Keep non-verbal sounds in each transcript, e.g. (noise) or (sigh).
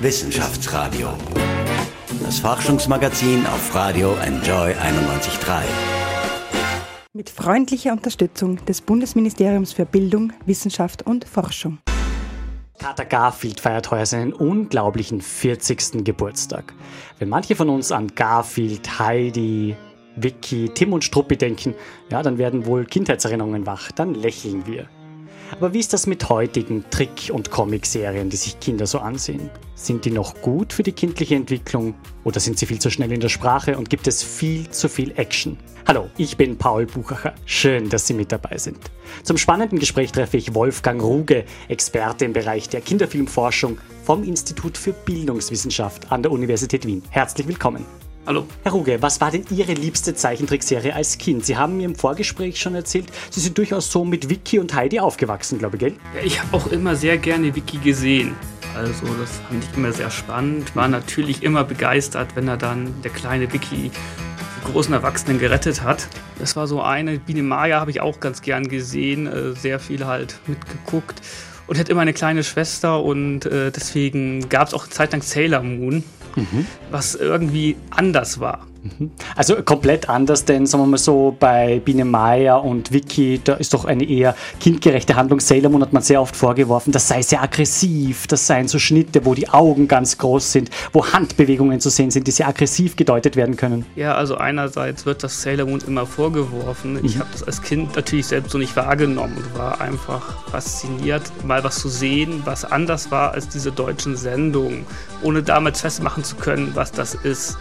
Wissenschaftsradio. Das Forschungsmagazin auf Radio Enjoy 91.3. Mit freundlicher Unterstützung des Bundesministeriums für Bildung, Wissenschaft und Forschung. Kater Garfield feiert heuer seinen unglaublichen 40. Geburtstag. Wenn manche von uns an Garfield, Heidi, Vicky, Tim und Struppi denken, ja, dann werden wohl Kindheitserinnerungen wach, dann lächeln wir. Aber wie ist das mit heutigen Trick- und Comicserien, die sich Kinder so ansehen? Sind die noch gut für die kindliche Entwicklung oder sind sie viel zu schnell in der Sprache und gibt es viel zu viel Action? Hallo, ich bin Paul Buchacher. Schön, dass Sie mit dabei sind. Zum spannenden Gespräch treffe ich Wolfgang Ruge, Experte im Bereich der Kinderfilmforschung vom Institut für Bildungswissenschaft an der Universität Wien. Herzlich willkommen. Hallo. Herr Ruge, was war denn Ihre liebste Zeichentrickserie als Kind? Sie haben mir im Vorgespräch schon erzählt, Sie sind durchaus so mit Vicky und Heidi aufgewachsen, glaube ich, gell? Ja, ich habe auch immer sehr gerne Vicky gesehen. Also das fand ich immer sehr spannend. War natürlich immer begeistert, wenn er dann der kleine Vicky die großen Erwachsenen gerettet hat. Das war so eine. Biene Maya habe ich auch ganz gern gesehen, äh, sehr viel halt mitgeguckt und hätte immer eine kleine Schwester und äh, deswegen gab es auch eine Zeit lang Sailor Moon, mhm. was irgendwie anders war. Also komplett anders, denn sagen wir mal so, bei Biene Maya und Vicky, da ist doch eine eher kindgerechte Handlung. Sailor Moon hat man sehr oft vorgeworfen, das sei sehr aggressiv, das seien so Schnitte, wo die Augen ganz groß sind, wo Handbewegungen zu sehen sind, die sehr aggressiv gedeutet werden können. Ja, also einerseits wird das Sailor Moon immer vorgeworfen. Mhm. Ich habe das als Kind natürlich selbst so nicht wahrgenommen und war einfach fasziniert, mal was zu sehen, was anders war als diese deutschen Sendungen, ohne damals festmachen zu können, was das ist.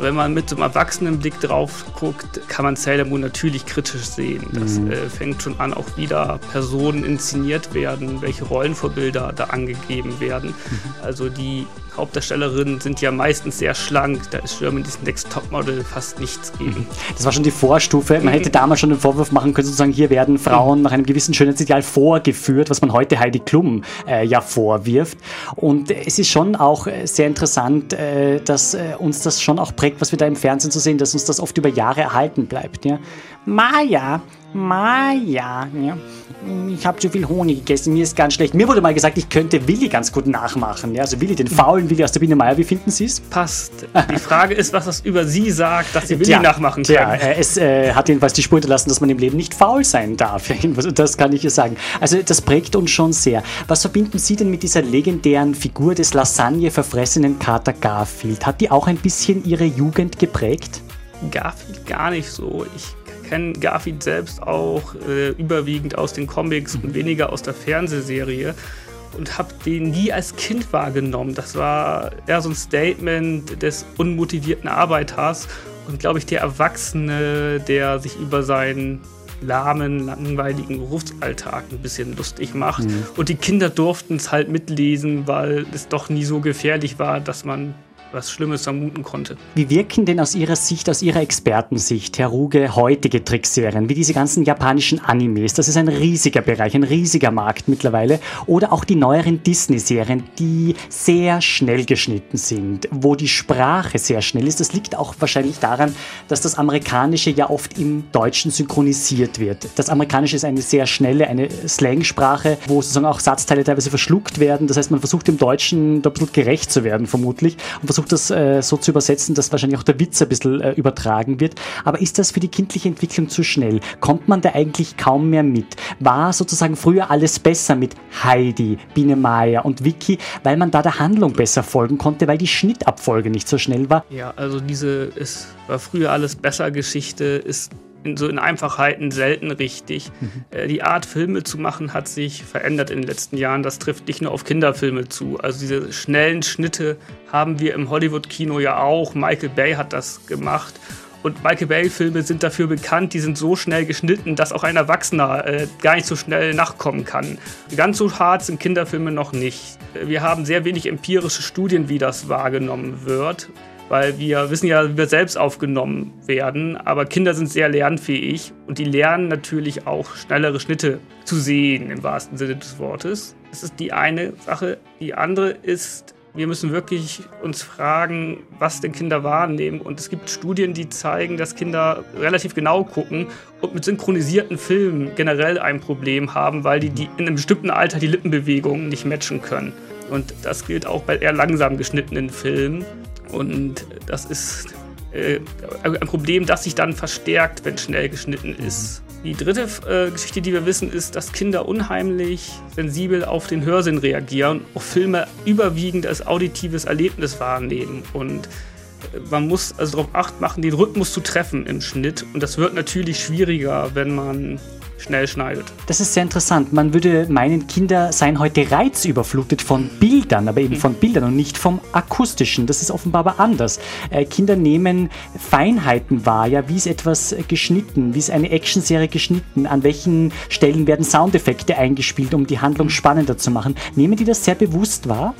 Wenn man mit so einem Erwachsenenblick drauf guckt, kann man Sailor Moon natürlich kritisch sehen. Das mhm. äh, fängt schon an, auch wieder Personen inszeniert werden, welche Rollenvorbilder da angegeben werden. Mhm. Also die Hauptdarstellerinnen sind ja meistens sehr schlank. Da ist Germany's Next Topmodel fast nichts gegen. Mhm. Das war schon die Vorstufe. Man mhm. hätte damals schon den Vorwurf machen können, sozusagen hier werden Frauen mhm. nach einem gewissen Schönheitsideal vorgeführt, was man heute Heidi Klum äh, ja vorwirft. Und es ist schon auch äh, sehr interessant, äh, dass äh, uns das schon auch prägt, was wir da im Fernsehen zu sehen, dass uns das oft über Jahre erhalten bleibt. Ja? Maya, Maya, ja. ich habe zu viel Honig gegessen, mir ist ganz schlecht. Mir wurde mal gesagt, ich könnte Willi ganz gut nachmachen. Ja? Also Willi, den faulen Willi aus der Biene Maya, wie finden Sie es? Passt. Die Frage ist, was das über Sie sagt, dass Sie Willi ja, nachmachen können. Ja, äh, es äh, hat jedenfalls die Spur hinterlassen, dass man im Leben nicht faul sein darf. (laughs) Das kann ich ja sagen. Also das prägt uns schon sehr. Was verbinden Sie denn mit dieser legendären Figur des Lasagne verfressenen Kater Garfield? Hat die auch ein bisschen Ihre Jugend geprägt? Garfield gar nicht so. Ich kenne Garfield selbst auch äh, überwiegend aus den Comics und weniger aus der Fernsehserie und habe den nie als Kind wahrgenommen. Das war eher so ein Statement des unmotivierten Arbeiters und glaube ich der Erwachsene, der sich über seinen lahmen, langweiligen Berufsalltag ein bisschen lustig macht. Mhm. Und die Kinder durften es halt mitlesen, weil es doch nie so gefährlich war, dass man was Schlimmes vermuten konnte. Wie wirken denn aus Ihrer Sicht, aus Ihrer Expertensicht, Herr Ruge, heutige Trickserien, wie diese ganzen japanischen Animes? Das ist ein riesiger Bereich, ein riesiger Markt mittlerweile. Oder auch die neueren Disney-Serien, die sehr schnell geschnitten sind, wo die Sprache sehr schnell ist. Das liegt auch wahrscheinlich daran, dass das Amerikanische ja oft im Deutschen synchronisiert wird. Das Amerikanische ist eine sehr schnelle, eine Slangsprache, wo sozusagen auch Satzteile teilweise verschluckt werden. Das heißt, man versucht im Deutschen da absolut gerecht zu werden, vermutlich, und versucht das äh, so zu übersetzen, dass wahrscheinlich auch der Witz ein bisschen äh, übertragen wird. Aber ist das für die kindliche Entwicklung zu schnell? Kommt man da eigentlich kaum mehr mit? War sozusagen früher alles besser mit Heidi, Biene Maya und Vicky, weil man da der Handlung besser folgen konnte, weil die Schnittabfolge nicht so schnell war? Ja, also diese es war früher alles besser Geschichte ist in, so in Einfachheiten selten richtig. Mhm. Äh, die Art, Filme zu machen, hat sich verändert in den letzten Jahren. Das trifft nicht nur auf Kinderfilme zu. Also diese schnellen Schnitte haben wir im Hollywood-Kino ja auch. Michael Bay hat das gemacht. Und Michael Bay-Filme sind dafür bekannt, die sind so schnell geschnitten, dass auch ein Erwachsener äh, gar nicht so schnell nachkommen kann. Ganz so hart sind Kinderfilme noch nicht. Wir haben sehr wenig empirische Studien, wie das wahrgenommen wird weil wir wissen ja, wie wir selbst aufgenommen werden, aber Kinder sind sehr lernfähig und die lernen natürlich auch schnellere Schnitte zu sehen im wahrsten Sinne des Wortes. Das ist die eine Sache. Die andere ist, wir müssen wirklich uns fragen, was denn Kinder wahrnehmen. Und es gibt Studien, die zeigen, dass Kinder relativ genau gucken und mit synchronisierten Filmen generell ein Problem haben, weil die, die in einem bestimmten Alter die Lippenbewegungen nicht matchen können. Und das gilt auch bei eher langsam geschnittenen Filmen. Und das ist äh, ein Problem, das sich dann verstärkt, wenn schnell geschnitten ist. Die dritte äh, Geschichte, die wir wissen, ist, dass Kinder unheimlich sensibel auf den Hörsinn reagieren, auf Filme überwiegend als auditives Erlebnis wahrnehmen. Und äh, man muss also darauf acht machen, den Rhythmus zu treffen im Schnitt. Und das wird natürlich schwieriger, wenn man schnell schneidet. Das ist sehr interessant. Man würde meinen, Kinder seien heute reizüberflutet von Bildern, aber eben von Bildern und nicht vom akustischen. Das ist offenbar aber anders. Äh, Kinder nehmen Feinheiten wahr, ja, wie ist etwas geschnitten, wie ist eine Actionserie geschnitten, an welchen Stellen werden Soundeffekte eingespielt, um die Handlung spannender zu machen. Nehmen die das sehr bewusst wahr?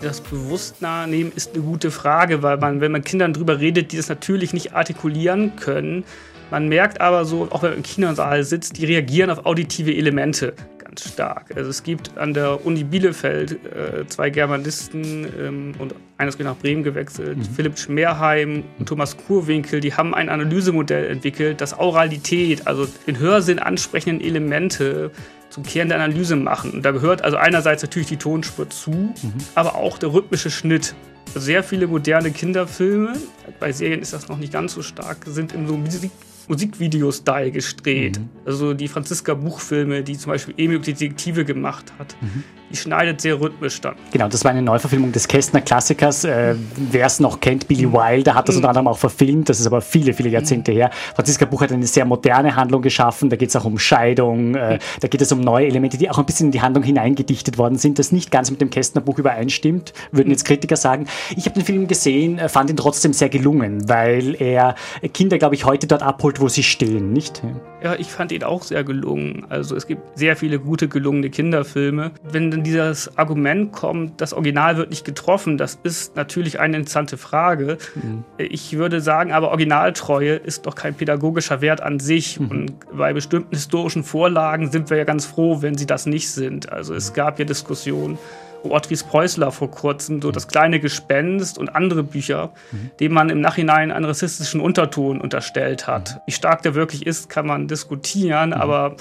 das bewusst nahenehmen ist eine gute Frage, weil man, wenn man Kindern darüber redet, die das natürlich nicht artikulieren können, man merkt aber so, auch wenn man im Kinosaal sitzt, die reagieren auf auditive Elemente ganz stark. Also es gibt an der Uni Bielefeld äh, zwei Germanisten ähm, und eines ist nach Bremen gewechselt, mhm. Philipp Schmerheim und Thomas Kurwinkel, die haben ein Analysemodell entwickelt, das Auralität, also den Hörsinn ansprechenden Elemente zum Kern der Analyse machen. Und da gehört also einerseits natürlich die Tonspur zu, mhm. aber auch der rhythmische Schnitt. Sehr viele moderne Kinderfilme, bei Serien ist das noch nicht ganz so stark, sind in so Musikvideo-Style gedreht. Mhm. Also die Franziska Buchfilme, die zum Beispiel Emil die Detektive gemacht hat. Mhm schneidet sehr rhythmisch dann. Genau, das war eine Neuverfilmung des Kästner-Klassikers. Äh, Wer es noch kennt, Billy mhm. Wilder hat das unter anderem auch verfilmt. Das ist aber viele, viele Jahrzehnte her. Franziska Buch hat eine sehr moderne Handlung geschaffen. Da geht es auch um Scheidung. Äh, da geht es um neue Elemente, die auch ein bisschen in die Handlung hineingedichtet worden sind, das nicht ganz mit dem Kästner-Buch übereinstimmt, würden jetzt Kritiker sagen. Ich habe den Film gesehen, äh, fand ihn trotzdem sehr gelungen, weil er Kinder, glaube ich, heute dort abholt, wo sie stehen, nicht? Ja, ich fand ihn auch sehr gelungen. Also es gibt sehr viele gute, gelungene Kinderfilme. Wenn dann dieses Argument kommt, das Original wird nicht getroffen, das ist natürlich eine interessante Frage. Mhm. Ich würde sagen, aber Originaltreue ist doch kein pädagogischer Wert an sich. Mhm. Und bei bestimmten historischen Vorlagen sind wir ja ganz froh, wenn sie das nicht sind. Also es gab ja Diskussionen. Ortries Preußler vor kurzem, so das kleine Gespenst und andere Bücher, mhm. denen man im Nachhinein einen rassistischen Unterton unterstellt hat. Mhm. Wie stark der wirklich ist, kann man diskutieren, mhm. aber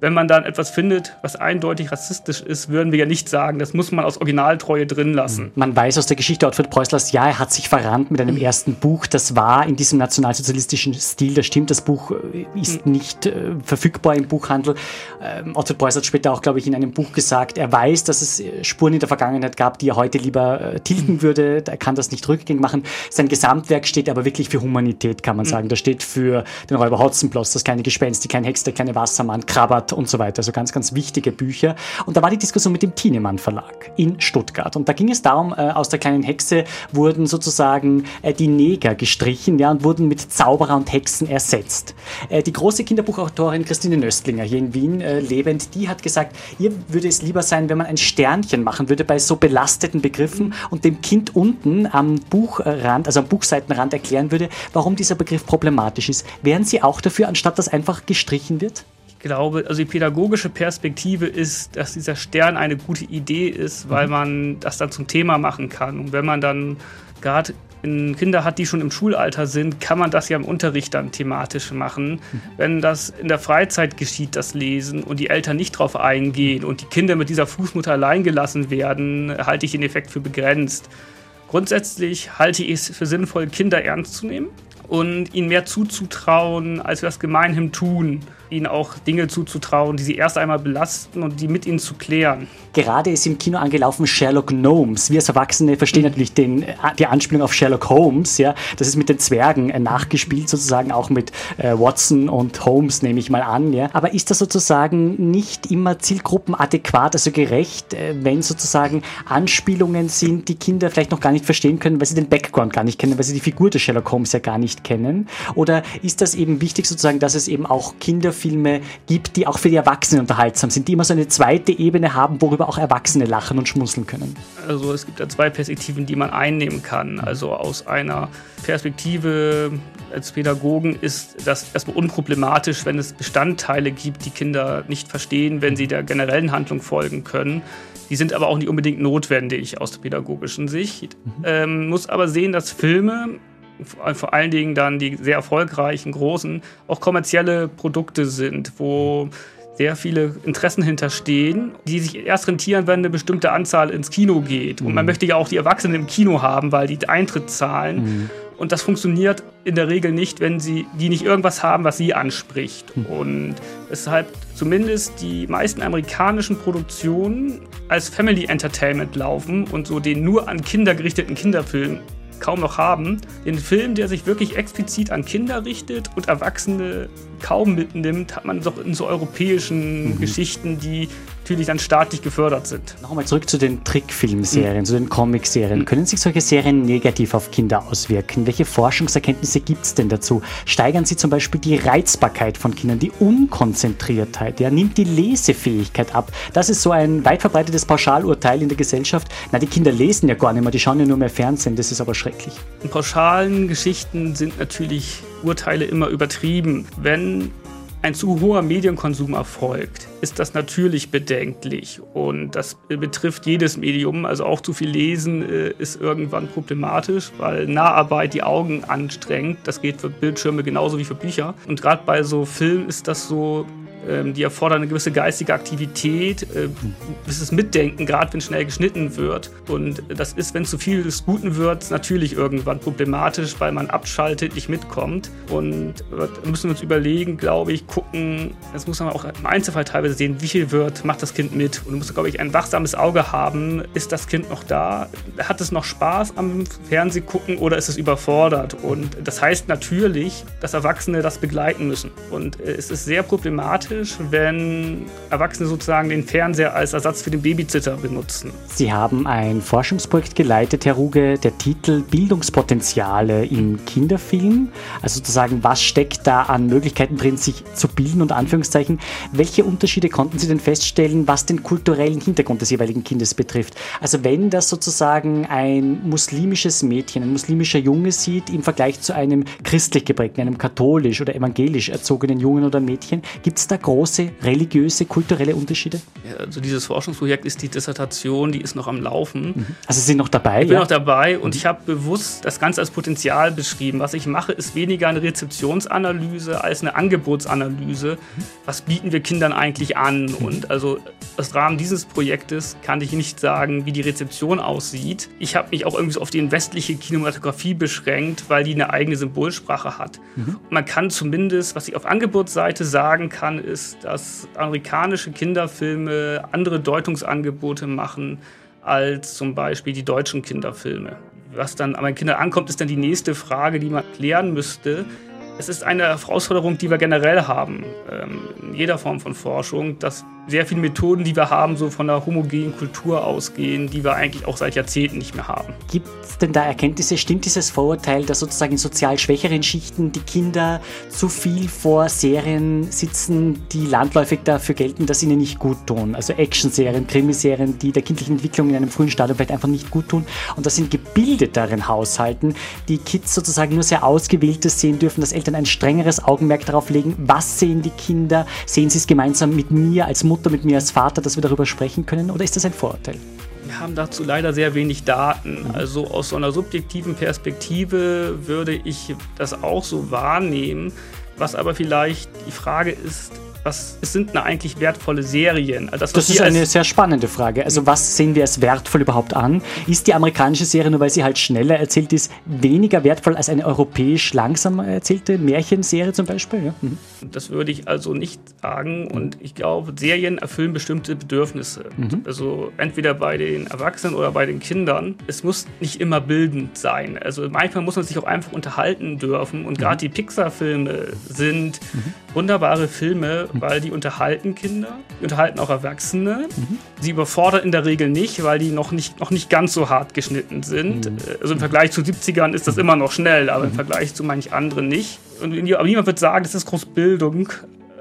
wenn man dann etwas findet, was eindeutig rassistisch ist, würden wir ja nicht sagen, das muss man aus Originaltreue drin lassen. Man weiß aus der Geschichte Otfried Preußlers, ja, er hat sich verrannt mit einem ersten Buch. Das war in diesem nationalsozialistischen Stil, das stimmt. Das Buch äh, ist hm. nicht äh, verfügbar im Buchhandel. Ähm, Otfried Preuß hat später auch, glaube ich, in einem Buch gesagt, er weiß, dass es äh, Spuren in der Vergangenheit gab, die er heute lieber äh, tilgen hm. würde. Er kann das nicht rückgängig machen. Sein Gesamtwerk steht aber wirklich für Humanität, kann man sagen. Das steht für den Räuber Hotzenplotz, das kleine Gespenst, die kleine Hexe, der kleine Wassermann, Krabbert und so weiter. Also ganz, ganz wichtige Bücher. Und da war die Diskussion mit dem Thienemann Verlag in Stuttgart. Und da ging es darum, äh, aus der kleinen Hexe wurden sozusagen äh, die Neger gestrichen ja, und wurden mit Zauberer und Hexen ersetzt. Äh, die große Kinderbuchautorin Christine Nöstlinger hier in Wien äh, lebend, die hat gesagt, ihr würde es lieber sein, wenn man ein Sternchen machen würde bei so belasteten Begriffen und dem Kind unten am Buchrand, also am Buchseitenrand erklären würde, warum dieser Begriff problematisch ist. Wären Sie auch dafür, anstatt dass einfach gestrichen wird? Glaube, also die pädagogische Perspektive ist, dass dieser Stern eine gute Idee ist, weil mhm. man das dann zum Thema machen kann. Und wenn man dann gerade Kinder hat, die schon im Schulalter sind, kann man das ja im Unterricht dann thematisch machen. Mhm. Wenn das in der Freizeit geschieht, das Lesen, und die Eltern nicht drauf eingehen und die Kinder mit dieser Fußmutter allein gelassen werden, halte ich den Effekt für begrenzt. Grundsätzlich halte ich es für sinnvoll, Kinder ernst zu nehmen und ihnen mehr zuzutrauen, als wir das gemeinhin tun ihnen auch Dinge zuzutrauen, die sie erst einmal belasten und die mit ihnen zu klären. Gerade ist im Kino angelaufen Sherlock Gnomes. Wir als Erwachsene verstehen mhm. natürlich den, die Anspielung auf Sherlock Holmes. Ja, das ist mit den Zwergen äh, nachgespielt, sozusagen auch mit äh, Watson und Holmes, nehme ich mal an. Ja. Aber ist das sozusagen nicht immer zielgruppenadäquat, also gerecht, äh, wenn sozusagen Anspielungen sind, die Kinder vielleicht noch gar nicht verstehen können, weil sie den Background gar nicht kennen, weil sie die Figur des Sherlock Holmes ja gar nicht kennen? Oder ist das eben wichtig, sozusagen, dass es eben auch Kinder Filme gibt, die auch für die Erwachsenen unterhaltsam sind, die immer so eine zweite Ebene haben, worüber auch Erwachsene lachen und schmunzeln können. Also es gibt da zwei Perspektiven, die man einnehmen kann. Also aus einer Perspektive als Pädagogen ist das erstmal unproblematisch, wenn es Bestandteile gibt, die Kinder nicht verstehen, wenn sie der generellen Handlung folgen können. Die sind aber auch nicht unbedingt notwendig aus der pädagogischen Sicht. Mhm. Ähm, muss aber sehen, dass Filme vor allen Dingen dann die sehr erfolgreichen, großen, auch kommerzielle Produkte sind, wo sehr viele Interessen hinterstehen, die sich erst rentieren, wenn eine bestimmte Anzahl ins Kino geht. Und man mhm. möchte ja auch die Erwachsenen im Kino haben, weil die Eintritt zahlen. Mhm. Und das funktioniert in der Regel nicht, wenn sie die nicht irgendwas haben, was sie anspricht. Mhm. Und weshalb zumindest die meisten amerikanischen Produktionen als Family Entertainment laufen und so den nur an Kinder gerichteten Kinderfilm kaum noch haben. Den Film, der sich wirklich explizit an Kinder richtet und Erwachsene kaum mitnimmt, hat man doch in so europäischen mhm. Geschichten, die natürlich dann staatlich gefördert sind. Nochmal zurück zu den Trickfilmserien, mhm. zu den Comicserien. Mhm. Können sich solche Serien negativ auf Kinder auswirken? Welche Forschungserkenntnisse gibt es denn dazu? Steigern sie zum Beispiel die Reizbarkeit von Kindern, die Unkonzentriertheit? Ja, nimmt die Lesefähigkeit ab? Das ist so ein weit verbreitetes Pauschalurteil in der Gesellschaft. Na, die Kinder lesen ja gar nicht mehr, die schauen ja nur mehr Fernsehen. Das ist aber schrecklich. In pauschalen Geschichten sind natürlich Urteile immer übertrieben. Wenn ein zu hoher Medienkonsum erfolgt, ist das natürlich bedenklich. Und das betrifft jedes Medium. Also auch zu viel Lesen äh, ist irgendwann problematisch, weil Naharbeit die Augen anstrengt. Das geht für Bildschirme genauso wie für Bücher. Und gerade bei so Filmen ist das so die erfordern eine gewisse geistige Aktivität, äh, gewisses Mitdenken, gerade wenn schnell geschnitten wird. Und das ist, wenn zu viel des Guten wird, natürlich irgendwann problematisch, weil man abschaltet, nicht mitkommt. Und da müssen wir uns überlegen, glaube ich, gucken, das muss man auch im Einzelfall teilweise sehen, wie viel wird, macht das Kind mit. Und du musst, glaube ich, ein wachsames Auge haben, ist das Kind noch da? Hat es noch Spaß am Fernseh gucken oder ist es überfordert? Und das heißt natürlich, dass Erwachsene das begleiten müssen. Und äh, es ist sehr problematisch, problematisch, wenn Erwachsene sozusagen den Fernseher als Ersatz für den Babysitter benutzen. Sie haben ein Forschungsprojekt geleitet, Herr Ruge, der Titel Bildungspotenziale im Kinderfilm. Also sozusagen, was steckt da an Möglichkeiten drin, sich zu bilden und Anführungszeichen. Welche Unterschiede konnten Sie denn feststellen, was den kulturellen Hintergrund des jeweiligen Kindes betrifft? Also wenn das sozusagen ein muslimisches Mädchen, ein muslimischer Junge sieht im Vergleich zu einem christlich geprägten, einem katholisch oder evangelisch erzogenen Jungen oder Mädchen, gibt es da große religiöse, kulturelle Unterschiede? Ja, also dieses Forschungsprojekt ist die Dissertation, die ist noch am Laufen. Mhm. Also Sie sind noch dabei? Ich bin ja? noch dabei und mhm. ich habe bewusst das Ganze als Potenzial beschrieben. Was ich mache, ist weniger eine Rezeptionsanalyse als eine Angebotsanalyse. Mhm. Was bieten wir Kindern eigentlich an? Und also im Rahmen dieses Projektes kann ich nicht sagen, wie die Rezeption aussieht. Ich habe mich auch irgendwie so auf die westliche Kinematografie beschränkt, weil die eine eigene Symbolsprache hat. Man kann zumindest, was ich auf Angebotsseite sagen kann, ist, ist, dass amerikanische Kinderfilme andere Deutungsangebote machen als zum Beispiel die deutschen Kinderfilme. Was dann an Kindern ankommt, ist dann die nächste Frage, die man klären müsste. Es ist eine Herausforderung, die wir generell haben, ähm, in jeder Form von Forschung, dass sehr viele Methoden, die wir haben, so von einer homogenen Kultur ausgehen, die wir eigentlich auch seit Jahrzehnten nicht mehr haben. Gibt es denn da Erkenntnisse? Stimmt dieses Vorurteil, dass sozusagen in sozial schwächeren Schichten die Kinder zu viel vor Serien sitzen, die landläufig dafür gelten, dass ihnen nicht gut tun? Also Actionserien, Krimiserien, die der kindlichen Entwicklung in einem frühen Stadium vielleicht einfach nicht gut tun. Und das sind gebildeteren Haushalten, die Kids sozusagen nur sehr ausgewähltes sehen dürfen, dass Eltern ein strengeres Augenmerk darauf legen, was sehen die Kinder, sehen sie es gemeinsam mit mir als Mutter Mutter, mit mir als Vater, dass wir darüber sprechen können? Oder ist das ein Vorurteil? Wir haben dazu leider sehr wenig Daten. Mhm. Also aus so einer subjektiven Perspektive würde ich das auch so wahrnehmen. Was aber vielleicht die Frage ist, was sind denn eigentlich wertvolle Serien? Also das, das ist eine sehr spannende Frage. Also was sehen wir als wertvoll überhaupt an? Ist die amerikanische Serie, nur weil sie halt schneller erzählt ist, weniger wertvoll als eine europäisch langsam erzählte Märchenserie zum Beispiel? Ja. Mhm. Das würde ich also nicht sagen. Und ich glaube, Serien erfüllen bestimmte Bedürfnisse. Mhm. Also entweder bei den Erwachsenen oder bei den Kindern. Es muss nicht immer bildend sein. Also manchmal muss man sich auch einfach unterhalten dürfen. Und gerade mhm. die Pixar-Filme sind mhm. wunderbare Filme, weil die unterhalten Kinder, die unterhalten auch Erwachsene. Mhm. Sie überfordern in der Regel nicht, weil die noch nicht, noch nicht ganz so hart geschnitten sind. Mhm. Also im Vergleich zu 70ern ist das immer noch schnell, aber im mhm. Vergleich zu manch anderen nicht. Und aber niemand wird sagen, das ist Großbildung,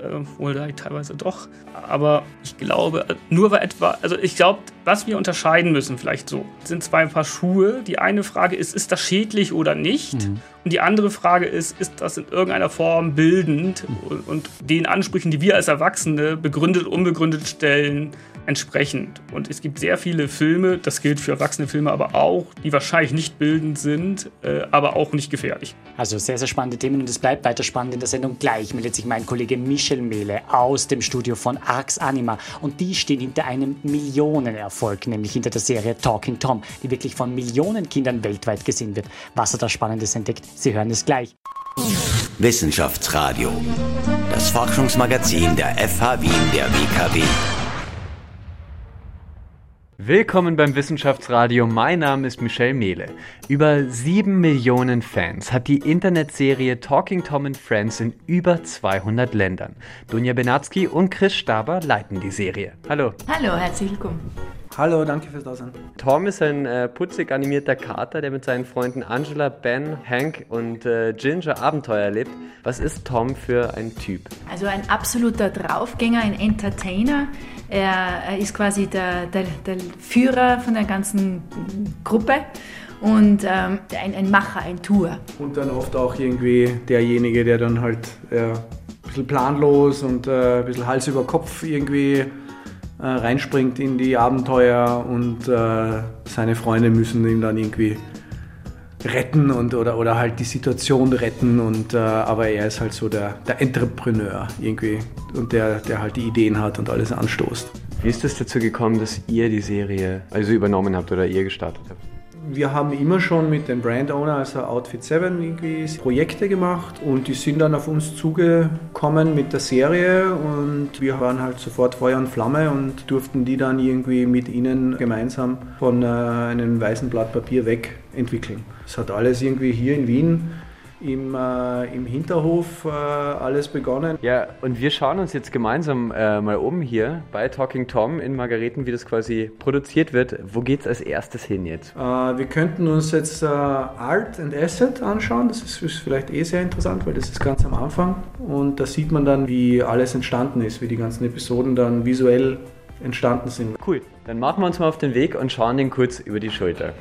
äh, wohl teilweise doch. Aber ich glaube, nur weil etwa, also ich glaube, was wir unterscheiden müssen, vielleicht so, sind zwei Paar Schuhe. Die eine Frage ist, ist das schädlich oder nicht? Mhm. Und die andere Frage ist, ist das in irgendeiner Form bildend mhm. und, und den Ansprüchen, die wir als Erwachsene begründet, unbegründet stellen, entsprechend. Und es gibt sehr viele Filme, das gilt für erwachsene Filme aber auch, die wahrscheinlich nicht bildend sind, äh, aber auch nicht gefährlich. Also sehr, sehr spannende Themen und es bleibt weiter spannend in der Sendung. Gleich meldet sich mein Kollege Michel Mehle aus dem Studio von Arx Anima und die stehen hinter einem Millionenerfolg, nämlich hinter der Serie Talking Tom, die wirklich von Millionen Kindern weltweit gesehen wird. Was er da Spannendes entdeckt, Sie hören es gleich. Wissenschaftsradio. Das Forschungsmagazin der FH Wien der WKW. Willkommen beim Wissenschaftsradio. Mein Name ist Michel Mehle. Über sieben Millionen Fans hat die Internetserie Talking Tom and Friends in über 200 Ländern. Dunja Benatzky und Chris Staber leiten die Serie. Hallo. Hallo, herzlich willkommen. Hallo, danke fürs Dasein. Tom ist ein äh, putzig animierter Kater, der mit seinen Freunden Angela, Ben, Hank und äh, Ginger Abenteuer erlebt. Was ist Tom für ein Typ? Also ein absoluter Draufgänger, ein Entertainer. Er, er ist quasi der, der, der, Führer von der ganzen Gruppe und ähm, ein, ein, Macher, ein Tour. Und dann oft auch irgendwie derjenige, der dann halt äh, ein bisschen planlos und äh, ein bisschen Hals über Kopf irgendwie äh, reinspringt in die Abenteuer und äh, seine Freunde müssen ihn dann irgendwie retten und, oder, oder halt die Situation retten und äh, aber er ist halt so der, der Entrepreneur irgendwie und der, der halt die Ideen hat und alles anstoßt. Wie ist es dazu gekommen, dass ihr die Serie also übernommen habt oder ihr gestartet habt? Wir haben immer schon mit dem Brand Owner, also Outfit 7, irgendwie Projekte gemacht und die sind dann auf uns zugekommen mit der Serie und wir waren halt sofort Feuer und Flamme und durften die dann irgendwie mit ihnen gemeinsam von äh, einem weißen Blatt Papier weg entwickeln. Es hat alles irgendwie hier in Wien im, äh, im Hinterhof äh, alles begonnen. Ja, und wir schauen uns jetzt gemeinsam äh, mal um hier bei Talking Tom in Margareten, wie das quasi produziert wird. Wo geht es als erstes hin jetzt? Äh, wir könnten uns jetzt äh, Art and Asset anschauen. Das ist, ist, vielleicht eh sehr interessant, weil das ist ganz am Anfang. Und da sieht man dann, wie alles entstanden ist, wie die ganzen Episoden dann visuell entstanden sind. Cool, dann machen wir uns mal auf den Weg und schauen den kurz über die Schulter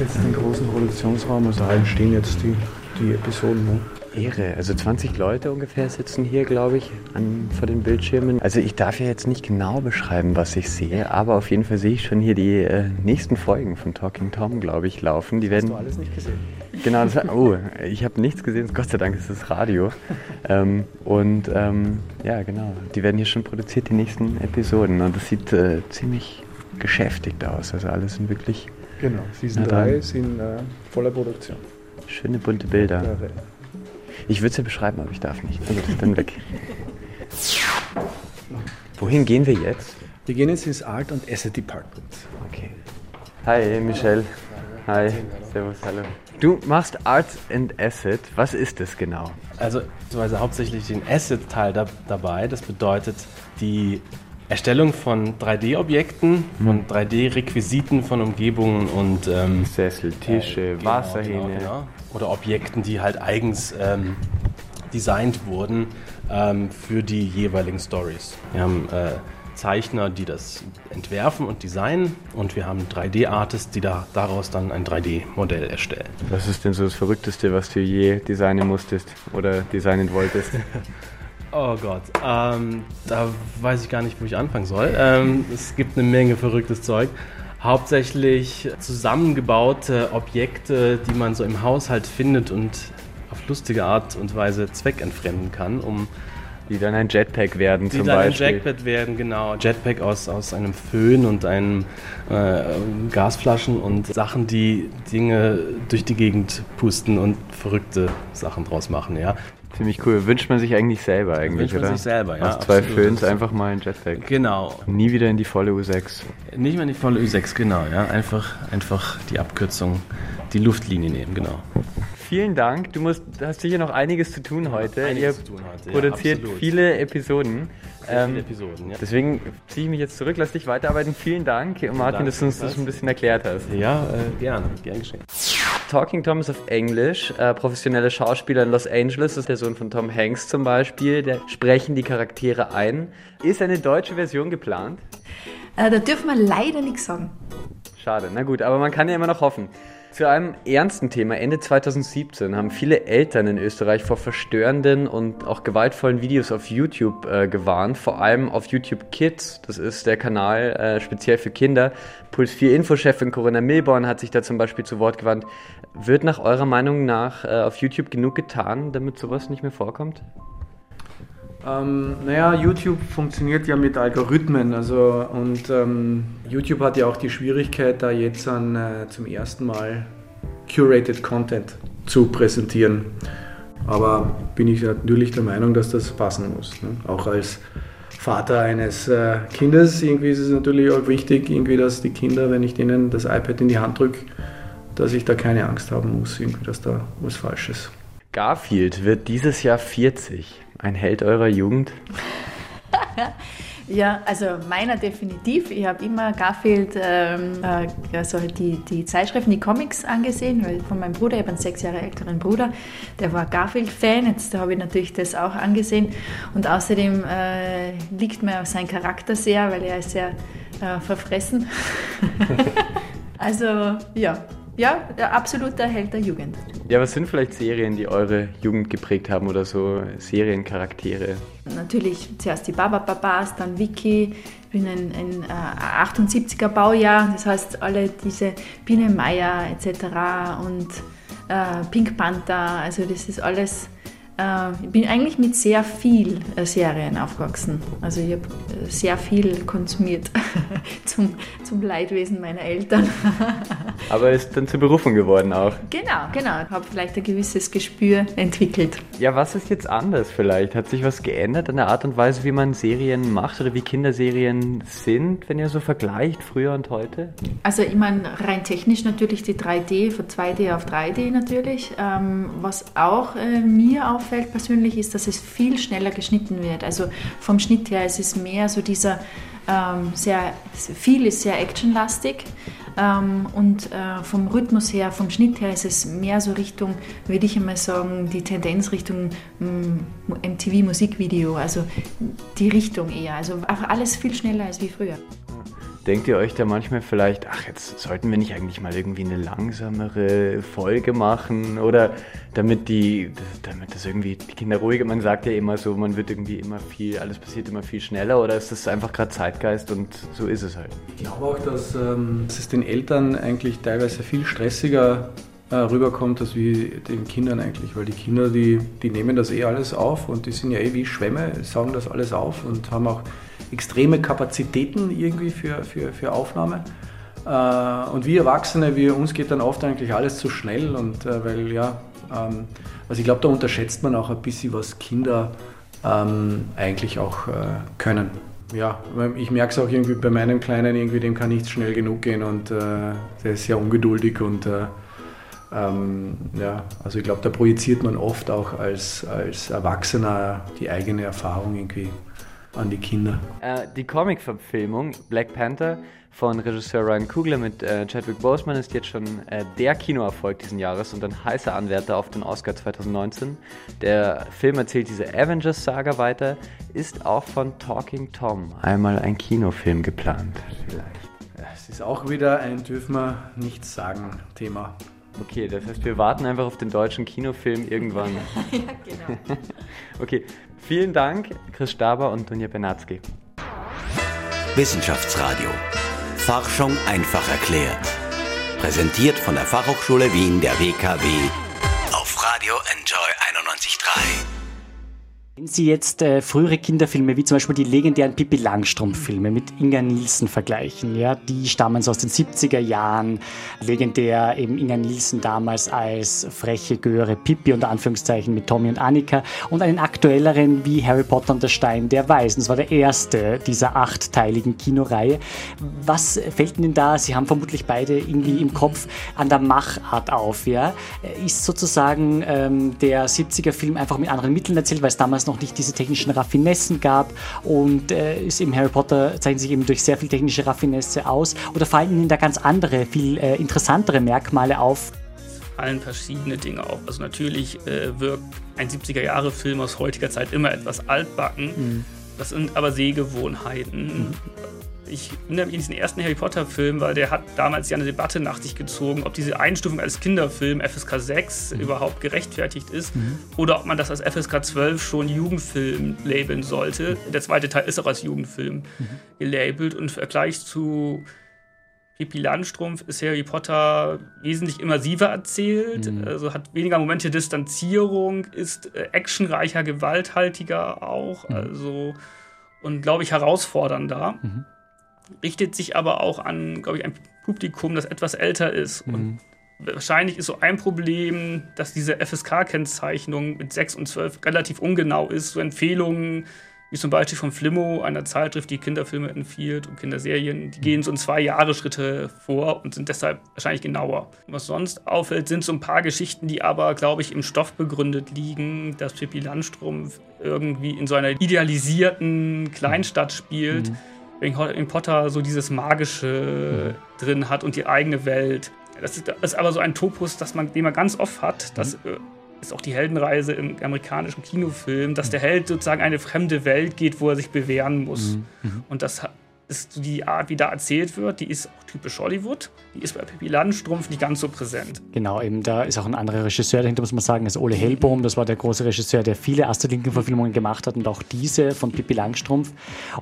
jetzt den großen Produktionsraum, also allen stehen jetzt die, die Episoden. Ne? Ehre. Also 20 Leute ungefähr sitzen hier, glaube ich, an, vor den Bildschirmen. Also ich darf ja jetzt nicht genau beschreiben, was ich sehe, aber auf jeden Fall sehe ich schon hier die äh, nächsten Folgen von Talking Tom, glaube ich, laufen. Die werden, Hast du alles nicht gesehen? Genau, das, oh, ich habe nichts gesehen. Gott sei Dank ist das Radio. ähm, und ähm, ja, genau, die werden hier schon produziert, die nächsten Episoden. Und das sieht äh, ziemlich geschäftigt aus. Also alles sind wirklich Genau, Season 3 ist in äh, voller Produktion. Schöne bunte Bilder. Ich würde es ja beschreiben, aber ich darf nicht. Also dann weg. Wohin gehen wir jetzt? Wir gehen jetzt ins Art und Asset Department. Okay. Hi, Michelle. Hi, servus, hallo. Du machst Art and Asset. Was ist das genau? Also, also hauptsächlich den Asset-Teil da, dabei. Das bedeutet die Erstellung von 3D-Objekten, von 3D-Requisiten mhm. von Umgebungen und ähm, Sessel, Tische, äh, genau, Wasserhähne. Genau, genau. Oder Objekten, die halt eigens ähm, designt wurden ähm, für die jeweiligen Stories. Wir haben äh, Zeichner, die das entwerfen und designen und wir haben 3D-Artists, die da, daraus dann ein 3D-Modell erstellen. Was ist denn so das Verrückteste, was du je designen musstest oder designen wolltest? (laughs) Oh Gott, ähm, da weiß ich gar nicht, wo ich anfangen soll. Ähm, es gibt eine Menge verrücktes Zeug. Hauptsächlich zusammengebaute Objekte, die man so im Haushalt findet und auf lustige Art und Weise zweckentfremden kann, um die dann ein Jetpack werden die zum dann Beispiel. ein Jetpack werden, genau. Jetpack aus, aus einem Föhn und einem äh, Gasflaschen und Sachen, die Dinge durch die Gegend pusten und verrückte Sachen draus machen, ja. Ziemlich cool. Wünscht man sich eigentlich selber eigentlich, Wünscht man oder? sich selber, ja. Aus zwei Föhns einfach mal ein Jetpack. Genau. Nie wieder in die volle U6. Nicht mehr in die volle U6, genau, ja. Einfach, einfach die Abkürzung, die Luftlinie nehmen, genau. Vielen Dank. Du musst, hast sicher noch einiges zu tun heute. Einiges Ihr zu tun heute, produziert ja, viele Episoden. Sehr viele Episoden, ja. Deswegen ziehe ich mich jetzt zurück, lass dich weiterarbeiten. Vielen Dank, Martin, Dank, dass du uns das ein bisschen erklärt hast. Ja, äh, gerne, gern geschehen. Talking Tom ist auf Englisch. Äh, professionelle Schauspieler in Los Angeles, das ist der Sohn von Tom Hanks zum Beispiel, der sprechen die Charaktere ein. Ist eine deutsche Version geplant? Äh, da dürfen wir leider nichts sagen. Schade, na gut, aber man kann ja immer noch hoffen. Zu einem ernsten Thema. Ende 2017 haben viele Eltern in Österreich vor verstörenden und auch gewaltvollen Videos auf YouTube äh, gewarnt, vor allem auf YouTube Kids. Das ist der Kanal äh, speziell für Kinder. Puls 4 Infochefin Corinna Milborn hat sich da zum Beispiel zu Wort gewandt. Wird nach eurer Meinung nach äh, auf YouTube genug getan, damit sowas nicht mehr vorkommt? Ähm, naja, YouTube funktioniert ja mit Algorithmen. Also, und ähm, YouTube hat ja auch die Schwierigkeit, da jetzt an, äh, zum ersten Mal curated Content zu präsentieren. Aber bin ich natürlich der Meinung, dass das passen muss. Ne? Auch als Vater eines äh, Kindes irgendwie ist es natürlich auch wichtig, irgendwie, dass die Kinder, wenn ich denen das iPad in die Hand drücke, dass ich da keine Angst haben muss, irgendwie, dass da was falsch ist. Garfield wird dieses Jahr 40. Ein Held eurer Jugend? (laughs) ja, also meiner definitiv. Ich habe immer Garfield, ähm, äh, also die, die Zeitschriften, die Comics angesehen, weil von meinem Bruder, ich habe einen sechs Jahre älteren Bruder, der war Garfield-Fan, jetzt habe ich natürlich das auch angesehen. Und außerdem äh, liegt mir sein Charakter sehr, weil er ist sehr äh, verfressen. (laughs) also ja, ja, der absolute Held der Jugend. Ja, was sind vielleicht Serien, die eure Jugend geprägt haben oder so Seriencharaktere? Natürlich zuerst die Baba Babas, dann Vicky. Ich bin ein, ein äh, 78er Baujahr, das heißt alle diese Biene Meier etc. und äh, Pink Panther, also das ist alles ich bin eigentlich mit sehr viel äh, Serien aufgewachsen. Also ich habe äh, sehr viel konsumiert (laughs) zum, zum Leidwesen meiner Eltern. (laughs) Aber ist dann zur Berufung geworden auch. Genau, genau. Ich habe vielleicht ein gewisses Gespür entwickelt. Ja, was ist jetzt anders vielleicht? Hat sich was geändert an der Art und Weise, wie man Serien macht oder wie Kinderserien sind, wenn ihr so vergleicht, früher und heute? Also ich meine, rein technisch natürlich die 3D, von 2D auf 3D natürlich. Ähm, was auch äh, mir auf auffällt persönlich, ist, dass es viel schneller geschnitten wird. Also vom Schnitt her ist es mehr so dieser ähm, sehr, viel ist sehr actionlastig. Ähm, und äh, vom Rhythmus her, vom Schnitt her ist es mehr so Richtung, würde ich einmal sagen, die Tendenz Richtung MTV mm, also die Richtung eher. Also einfach alles viel schneller als wie früher. Denkt ihr euch da manchmal vielleicht, ach, jetzt sollten wir nicht eigentlich mal irgendwie eine langsamere Folge machen oder damit die, damit das irgendwie die Kinder ruhiger, man sagt ja immer so, man wird irgendwie immer viel, alles passiert immer viel schneller oder ist das einfach gerade Zeitgeist und so ist es halt? Ich glaube auch, dass, ähm, dass es den Eltern eigentlich teilweise viel stressiger äh, rüberkommt, als wie den Kindern eigentlich, weil die Kinder, die, die nehmen das eh alles auf und die sind ja eh wie Schwämme, saugen das alles auf und haben auch extreme Kapazitäten irgendwie für, für, für Aufnahme. Äh, und wir Erwachsene, wir, uns geht dann oft eigentlich alles zu schnell und äh, weil ja, ähm, also ich glaube, da unterschätzt man auch ein bisschen, was Kinder ähm, eigentlich auch äh, können. Ja, ich merke es auch irgendwie bei meinem Kleinen, irgendwie dem kann nichts schnell genug gehen und der ist sehr ungeduldig und äh, ähm, ja, also ich glaube, da projiziert man oft auch als, als Erwachsener die eigene Erfahrung irgendwie an die Kinder. Äh, die Comic-Verfilmung Black Panther von Regisseur Ryan Coogler mit äh, Chadwick Boseman ist jetzt schon äh, der Kinoerfolg diesen Jahres und ein heißer Anwärter auf den Oscar 2019. Der Film erzählt diese Avengers-Saga weiter, ist auch von Talking Tom einmal ein Kinofilm geplant. Vielleicht. Es ist auch wieder ein dürfen wir nichts sagen Thema. Okay, das heißt, wir warten einfach auf den deutschen Kinofilm irgendwann. (laughs) ja, genau. (laughs) okay, vielen Dank, Chris Staber und Dunja Benatzky. Wissenschaftsradio. Forschung einfach erklärt. Präsentiert von der Fachhochschule Wien der WKW auf Radio Enjoy 91.3. Wenn Sie jetzt äh, frühere Kinderfilme, wie zum Beispiel die legendären Pippi Langstrumpf-Filme mit Inga Nielsen vergleichen, ja, die stammen so aus den 70er Jahren, legendär eben Inga Nielsen damals als freche Göre Pippi unter Anführungszeichen mit Tommy und Annika und einen aktuelleren wie Harry Potter und der Stein der Weisen. Das war der erste dieser achtteiligen Kinoreihe. Was fällt Ihnen da? Sie haben vermutlich beide irgendwie im Kopf an der Machart auf, ja? Ist sozusagen ähm, der 70er Film einfach mit anderen Mitteln erzählt, weil es damals noch noch nicht diese technischen Raffinessen gab und äh, ist eben Harry Potter zeichnet sich eben durch sehr viel technische Raffinesse aus oder fallen Ihnen da ganz andere, viel äh, interessantere Merkmale auf? Es fallen verschiedene Dinge auf. Also natürlich äh, wirkt ein 70er-Jahre-Film aus heutiger Zeit immer etwas altbacken. Mhm. Das sind aber Sehgewohnheiten. Mhm ich erinnere mich an diesen ersten Harry Potter-Film, weil der hat damals ja eine Debatte nach sich gezogen, ob diese Einstufung als Kinderfilm FSK 6 mhm. überhaupt gerechtfertigt ist mhm. oder ob man das als FSK 12 schon Jugendfilm labeln sollte. Der zweite Teil ist auch als Jugendfilm mhm. gelabelt und im Vergleich zu Pippi Landstrumpf ist Harry Potter wesentlich immersiver erzählt, mhm. also hat weniger Momente Distanzierung, ist äh, actionreicher, gewalthaltiger auch, mhm. also und glaube ich herausfordernder. Mhm. Richtet sich aber auch an, glaube ich, ein Publikum, das etwas älter ist. Und mhm. wahrscheinlich ist so ein Problem, dass diese FSK-Kennzeichnung mit 6 und 12 relativ ungenau ist. So Empfehlungen wie zum Beispiel von Flimmo, einer Zeitschrift, die Kinderfilme empfiehlt und Kinderserien, die gehen so in zwei Jahresschritte vor und sind deshalb wahrscheinlich genauer. Was sonst auffällt, sind so ein paar Geschichten, die aber, glaube ich, im Stoff begründet liegen, dass Pippi Landstrumpf irgendwie in so einer idealisierten Kleinstadt spielt, mhm. Harry Potter so dieses Magische mhm. drin hat und die eigene Welt. Das ist, das ist, aber so ein Topos, das man, den man ganz oft hat, dass mhm ist auch die Heldenreise im amerikanischen Kinofilm, dass der Held sozusagen eine fremde Welt geht, wo er sich bewähren muss. Mhm. mhm. Und das ist die Art, wie da erzählt wird, die ist auch typisch Hollywood. Die ist bei Pippi Landstrumpf nicht ganz so präsent. Genau, eben da ist auch ein anderer Regisseur dahinter, muss man sagen, ist Ole Hellbohm. Das war der große Regisseur, der viele Astrid Lindgren-Verfilmungen gemacht hat und auch diese von Pippi Langstrumpf.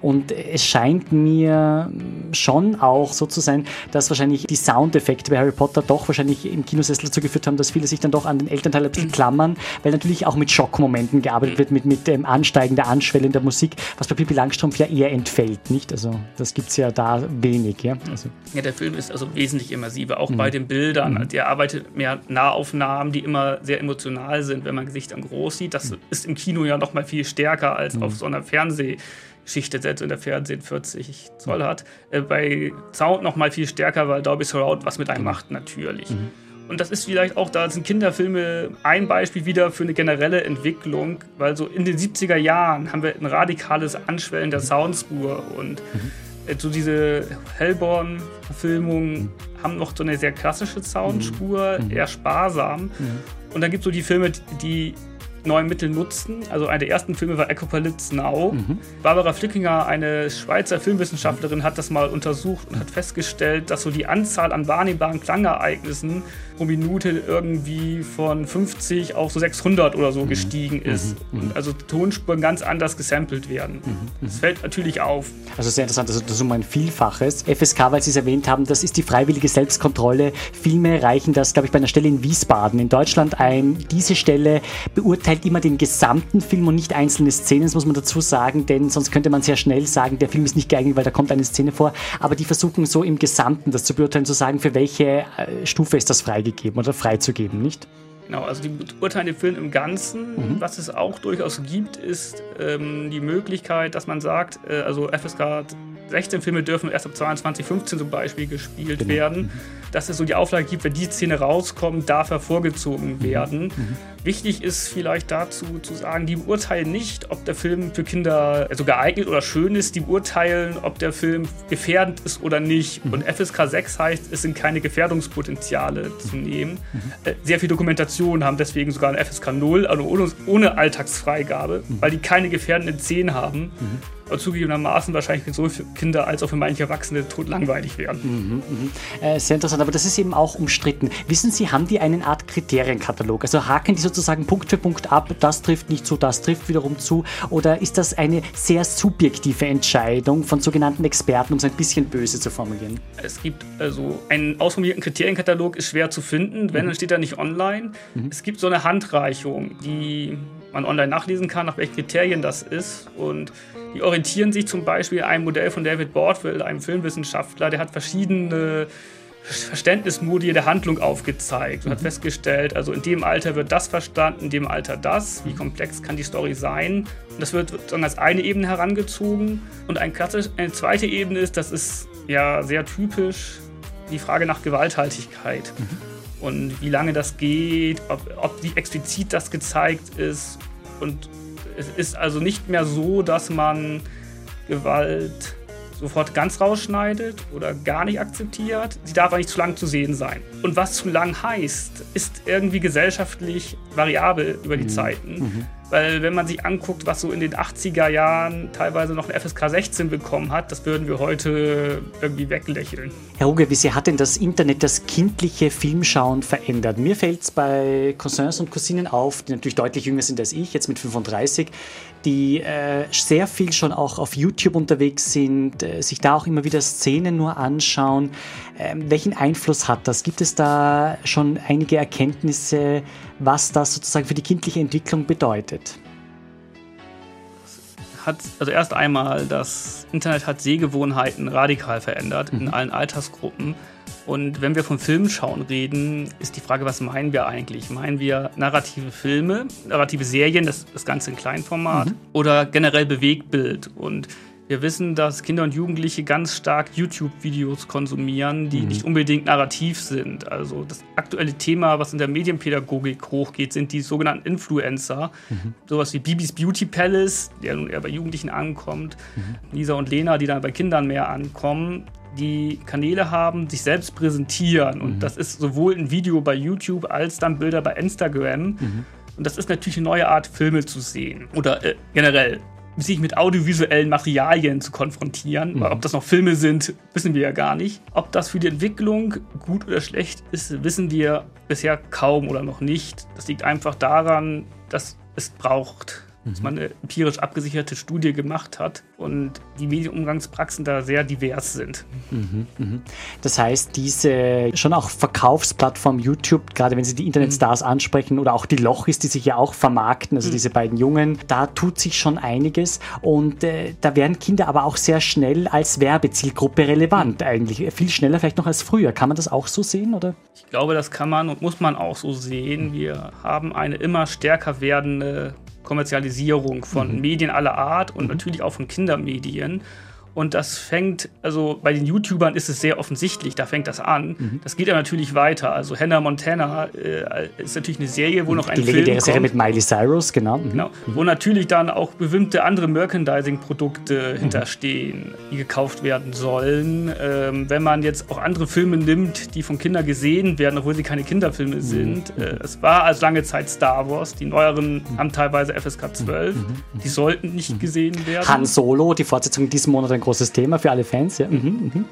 Und es scheint mir schon auch so zu sein, dass wahrscheinlich die Soundeffekte bei Harry Potter doch wahrscheinlich im Kinosessel dazu geführt haben, dass viele sich dann doch an den Elternteil ein bisschen mhm. klammern, weil natürlich auch mit Schockmomenten gearbeitet wird, mit, mit ähm, Ansteigen der Anschwelle in der Musik, was bei Pippi Langstrumpf ja eher entfällt, nicht? Also das gibt es ja da wenig. Ja? Also. ja, der Film ist also wesentlich immersiver, auch mhm. bei den Bildern. Mhm. Der arbeitet mehr Nahaufnahmen, die immer sehr emotional sind, wenn man Gesichter groß sieht. Das mhm. ist im Kino ja noch mal viel stärker als mhm. auf so einer Fernsehschicht, selbst wenn der Fernsehen 40 Zoll hat. Äh, bei Sound noch mal viel stärker, weil Dolby Surround was mit einem mhm. macht, natürlich. Mhm. Und das ist vielleicht auch, da sind Kinderfilme ein Beispiel wieder für eine generelle Entwicklung, weil so in den 70er Jahren haben wir ein radikales Anschwellen der Soundspur und mhm so diese Hellborn-Verfilmungen mhm. haben noch so eine sehr klassische Soundspur, mhm. eher sparsam. Mhm. Und dann gibt es so die Filme, die neue Mittel nutzen. Also einer der ersten Filme war Apocalypse Now. Mhm. Barbara Flickinger, eine Schweizer Filmwissenschaftlerin, hat das mal untersucht und hat festgestellt, dass so die Anzahl an wahrnehmbaren Klangereignissen pro Minute irgendwie von 50 auf so 600 oder so mhm. gestiegen ist. Mhm. Und also Tonspuren ganz anders gesampelt werden. Mhm. mhm. Das fällt natürlich auf. Also sehr interessant, also das ist um ein Vielfaches. FSK, weil Sie es erwähnt haben, das ist die freiwillige Selbstkontrolle. Filme reichen das, glaube ich, bei einer Stelle in Wiesbaden in Deutschland ein. Diese Stelle beurteilt immer den gesamten Film und nicht einzelne Szenen, das muss man dazu sagen, denn sonst könnte man sehr schnell sagen, der Film ist nicht geeignet, weil da kommt eine Szene vor. Aber die versuchen so im Gesamten das zu beurteilen, zu sagen, für welche äh, Stufe ist das freigegeben freigegeben oder freizugeben, nicht? Genau, also die beurteilen den Film im Ganzen. Mhm. Was es auch durchaus gibt, ist ähm, die Möglichkeit, dass man sagt, äh, also FSK 16 Filme dürfen erst ab 22.15 zum Beispiel gespielt genau. werden. Mhm. Dass es so die Auflage gibt, wenn die Szene rauskommt, darf er vorgezogen mhm. werden. Mhm. Wichtig ist vielleicht dazu zu sagen, die beurteilen nicht, ob der Film für Kinder also geeignet oder schön ist. Die beurteilen, ob der Film gefährdend ist oder nicht. Mhm. Und FSK 6 heißt, es sind keine Gefährdungspotenziale zu nehmen. Mhm. Äh, sehr viele Dokumentationen haben deswegen sogar ein FSK 0, also ohne, ohne Alltagsfreigabe, mhm. weil die keine gefährdenden Szenen haben zugegebenermaßen wahrscheinlich für so Kinder als auch für manche Erwachsene tot langweilig wären. Mhm, mh. äh, sehr interessant, aber das ist eben auch umstritten. Wissen Sie, haben die eine Art Kriterienkatalog? Also haken die sozusagen Punkt für Punkt ab, das trifft nicht zu, das trifft wiederum zu? Oder ist das eine sehr subjektive Entscheidung von sogenannten Experten, um es ein bisschen böse zu formulieren? Es gibt also einen ausformulierten Kriterienkatalog, ist schwer zu finden, wenn, mhm. dann steht er nicht online. Mhm. Es gibt so eine Handreichung, die man online nachlesen kann, nach welchen Kriterien das ist. Und die orientieren sich zum Beispiel an einem Modell von David Bordwell, einem Filmwissenschaftler, der hat verschiedene Verständnismodi der Handlung aufgezeigt und mhm. hat festgestellt, also in dem Alter wird das verstanden, in dem Alter das, wie komplex kann die Story sein. Und das wird dann als eine Ebene herangezogen. Und ein eine zweite Ebene ist, das ist ja sehr typisch, die Frage nach Gewalthaltigkeit. Mhm. Und wie lange das geht, ob, ob wie explizit das gezeigt ist und es ist also nicht mehr so, dass man Gewalt sofort ganz rausschneidet oder gar nicht akzeptiert. Sie darf aber nicht zu lang zu sehen sein. Und was zu lang heißt, ist irgendwie gesellschaftlich variabel über die mhm. Zeiten. Mhm. Weil wenn man sich anguckt, was so in den 80er Jahren teilweise noch ein FSK 16 bekommen hat, das würden wir heute irgendwie weglächeln. Herr Ruge, wie hat denn das Internet das kindliche Filmschauen verändert? Mir fällt es bei Cousins und Cousinen auf, die natürlich deutlich jünger sind als ich, jetzt mit 35, die äh, sehr viel schon auch auf YouTube unterwegs sind, äh, sich da auch immer wieder Szenen nur anschauen. Ähm, welchen Einfluss hat das? Gibt es da schon einige Erkenntnisse, was das sozusagen für die kindliche Entwicklung bedeutet? Hat, also erst einmal, das Internet hat Sehgewohnheiten radikal verändert mhm. in allen Altersgruppen. Und wenn wir von Filmschauen reden, ist die Frage, was meinen wir eigentlich? Meinen wir narrative Filme, narrative Serien, das, das Ganze in Kleinformat, mhm. oder generell Bewegtbild? Und wir wissen, dass Kinder und Jugendliche ganz stark YouTube-Videos konsumieren, die mhm. nicht unbedingt narrativ sind. Also das aktuelle Thema, was in der Medienpädagogik hochgeht, sind die sogenannten Influencer. Mhm. Sowas wie Bibis Beauty Palace, der nun eher bei Jugendlichen ankommt. Mhm. Lisa und Lena, die dann bei Kindern mehr ankommen die Kanäle haben, sich selbst präsentieren. Und mhm. das ist sowohl ein Video bei YouTube als dann Bilder bei Instagram. Mhm. Und das ist natürlich eine neue Art, Filme zu sehen. Oder äh, generell sich mit audiovisuellen Materialien zu konfrontieren. Mhm. Ob das noch Filme sind, wissen wir ja gar nicht. Ob das für die Entwicklung gut oder schlecht ist, wissen wir bisher kaum oder noch nicht. Das liegt einfach daran, dass es braucht dass man eine empirisch abgesicherte Studie gemacht hat und die Medienumgangspraxen da sehr divers sind. Mhm, mhm. Das heißt, diese schon auch Verkaufsplattform YouTube, gerade wenn Sie die Internetstars mhm. ansprechen oder auch die Lochis, die sich ja auch vermarkten, also mhm. diese beiden Jungen, da tut sich schon einiges und äh, da werden Kinder aber auch sehr schnell als Werbezielgruppe relevant eigentlich. Viel schneller vielleicht noch als früher. Kann man das auch so sehen oder? Ich glaube, das kann man und muss man auch so sehen. Wir haben eine immer stärker werdende Kommerzialisierung von mhm. Medien aller Art und mhm. natürlich auch von Kindermedien. Und das fängt, also bei den YouTubern ist es sehr offensichtlich, da fängt das an. Mhm. Das geht ja natürlich weiter. Also Hannah Montana äh, ist natürlich eine Serie, wo noch ein Die Film legendäre Serie mit Miley Cyrus, genau. Mhm. genau. Wo natürlich dann auch bestimmte andere Merchandising-Produkte mhm. hinterstehen, die gekauft werden sollen. Ähm, wenn man jetzt auch andere Filme nimmt, die von Kindern gesehen werden, obwohl sie keine Kinderfilme mhm. sind. Äh, es war als lange Zeit Star Wars. Die neueren mhm. haben teilweise FSK 12. Mhm. Die sollten nicht gesehen werden. Han Solo, die Fortsetzung diesen Monat ein großes Thema für alle Fans. Ja. Mhm, mhm.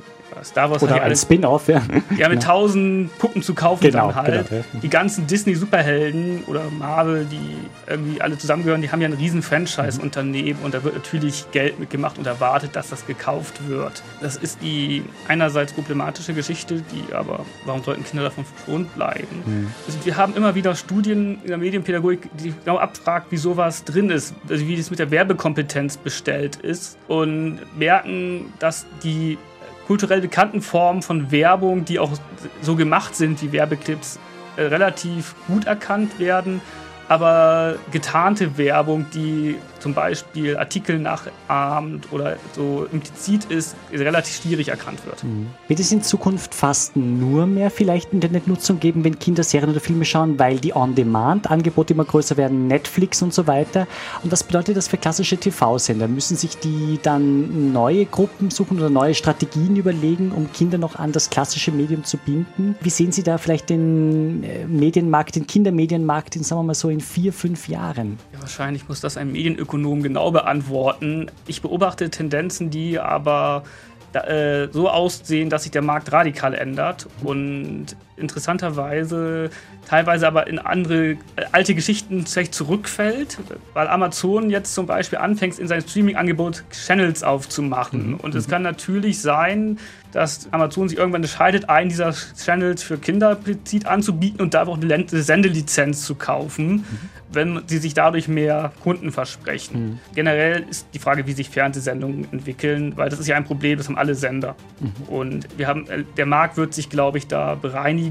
Star Wars Oder ein Spin-off, ja. Ja, mit genau. tausend Puppen zu kaufen genau, dann halt. Genau, ja. Die ganzen Disney-Superhelden oder Marvel, die irgendwie alle zusammengehören, die haben ja ein riesen Franchise-Unternehmen und da wird natürlich Geld mitgemacht und erwartet, dass das gekauft wird. Das ist die einerseits problematische Geschichte, die aber, warum sollten Kinder davon verschont bleiben? Mhm. Also wir haben immer wieder Studien in der Medienpädagogik, die genau abfragt, wie sowas drin ist, also wie das mit der Werbekompetenz bestellt ist und merken, dass die kulturell bekannten Formen von Werbung, die auch so gemacht sind wie Werbeclips, äh, relativ gut erkannt werden. Aber getarnte Werbung, die zum Beispiel Artikel nachahmt oder so implizit ist, relativ schwierig erkannt wird. Mhm. Wird es in Zukunft fast nur mehr vielleicht Internetnutzung geben, wenn Kinder Serien oder Filme schauen, weil die On-Demand-Angebote immer größer werden, Netflix und so weiter? Und was bedeutet das für klassische TV-Sender? Müssen sich die dann neue Gruppen suchen oder neue Strategien überlegen, um Kinder noch an das klassische Medium zu binden? Wie sehen Sie da vielleicht den äh, Medienmarkt, den Kindermedienmarkt in, sagen wir mal so, in vier, fünf Jahren? Ja, wahrscheinlich muss das ein Medienökonom genau beantworten. Ich beobachte Tendenzen, die aber äh, so aussehen, dass sich der Markt radikal ändert und interessanterweise teilweise aber in andere äh, alte Geschichten vielleicht zurückfällt, weil Amazon jetzt zum Beispiel anfängt, in sein Streaming-Angebot Channels aufzumachen. Mhm. Und es mhm. kann natürlich sein, dass Amazon sich irgendwann entscheidet, einen dieser Channels für Kinder implizit anzubieten und da auch eine Sendelizenz zu kaufen, mhm. wenn sie sich dadurch mehr Kunden versprechen. Mhm. Generell ist die Frage, wie sich Fernsehsendungen entwickeln, weil das ist ja ein Problem, das haben alle Sender. Mhm. Und wir haben, äh, der Markt wird sich, glaube ich, da bereinigen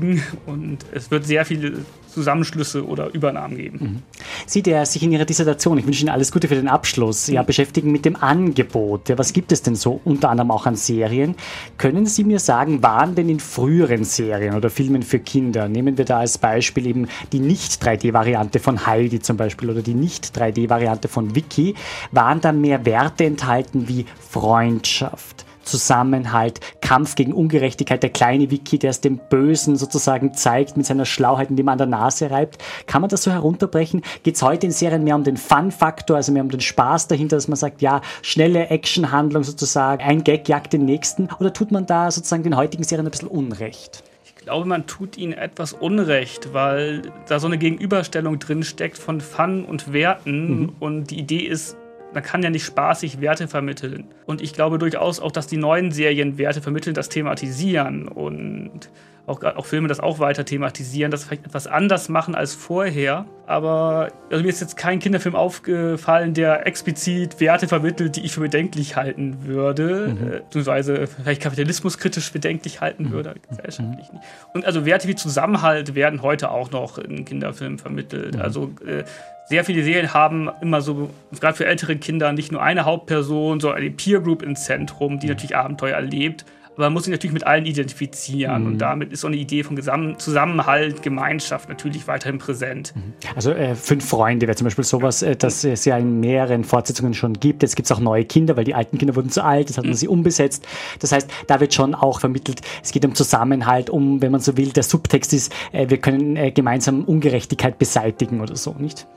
und es wird sehr viele Zusammenschlüsse oder Übernahmen geben. Mhm. Sie, der sich in Ihrer Dissertation, ich wünsche Ihnen alles Gute für den Abschluss, ja, mhm. beschäftigen mit dem Angebot. Ja, was gibt es denn so unter anderem auch an Serien? Können Sie mir sagen, waren denn in früheren Serien oder Filmen für Kinder, nehmen wir da als Beispiel eben die Nicht-3D-Variante von Heidi zum Beispiel oder die Nicht-3D-Variante von Vicky, waren da mehr Werte enthalten wie Freundschaft, Zusammenhalt, Kampf gegen Ungerechtigkeit, der kleine Wiki, der es dem Bösen sozusagen zeigt mit seiner Schlauheit, indem man an der Nase reibt. Kann man das so herunterbrechen? Geht es heute in Serien mehr um den Fun-Faktor, also mehr um den Spaß dahinter, dass man sagt, ja, schnelle Actionhandlung sozusagen, ein Gag jagt den nächsten? Oder tut man da sozusagen den heutigen Serien ein bisschen Unrecht? Ich glaube, man tut ihnen etwas Unrecht, weil da so eine Gegenüberstellung drin steckt von Fun und Werten. Mhm. Und die Idee ist, man kann ja nicht spaßig Werte vermitteln. Und ich glaube durchaus auch, dass die neuen Serien Werte vermitteln, das thematisieren und auch, auch Filme das auch weiter thematisieren, das vielleicht etwas anders machen als vorher. Aber also mir ist jetzt kein Kinderfilm aufgefallen, der explizit Werte vermittelt, die ich für bedenklich halten würde, mhm. äh, beziehungsweise vielleicht kapitalismuskritisch bedenklich halten mhm. würde, gesellschaftlich nicht. Und also Werte wie Zusammenhalt werden heute auch noch in Kinderfilmen vermittelt. Mhm. Also äh, sehr viele Serien haben immer so, gerade für ältere Kinder, nicht nur eine Hauptperson, sondern eine Peer Group im Zentrum, die mhm. natürlich Abenteuer erlebt. Aber man muss sich natürlich mit allen identifizieren mhm. und damit ist so eine Idee von Zusammenhalt, Gemeinschaft natürlich weiterhin präsent. Mhm. Also äh, Fünf Freunde wäre zum Beispiel sowas, äh, das es ja in mehreren Fortsetzungen schon gibt. Jetzt gibt es auch neue Kinder, weil die alten Kinder wurden zu alt, das hat man mhm. sie umbesetzt. Das heißt, da wird schon auch vermittelt, es geht um Zusammenhalt, um, wenn man so will, der Subtext ist, äh, wir können äh, gemeinsam Ungerechtigkeit beseitigen oder so, nicht?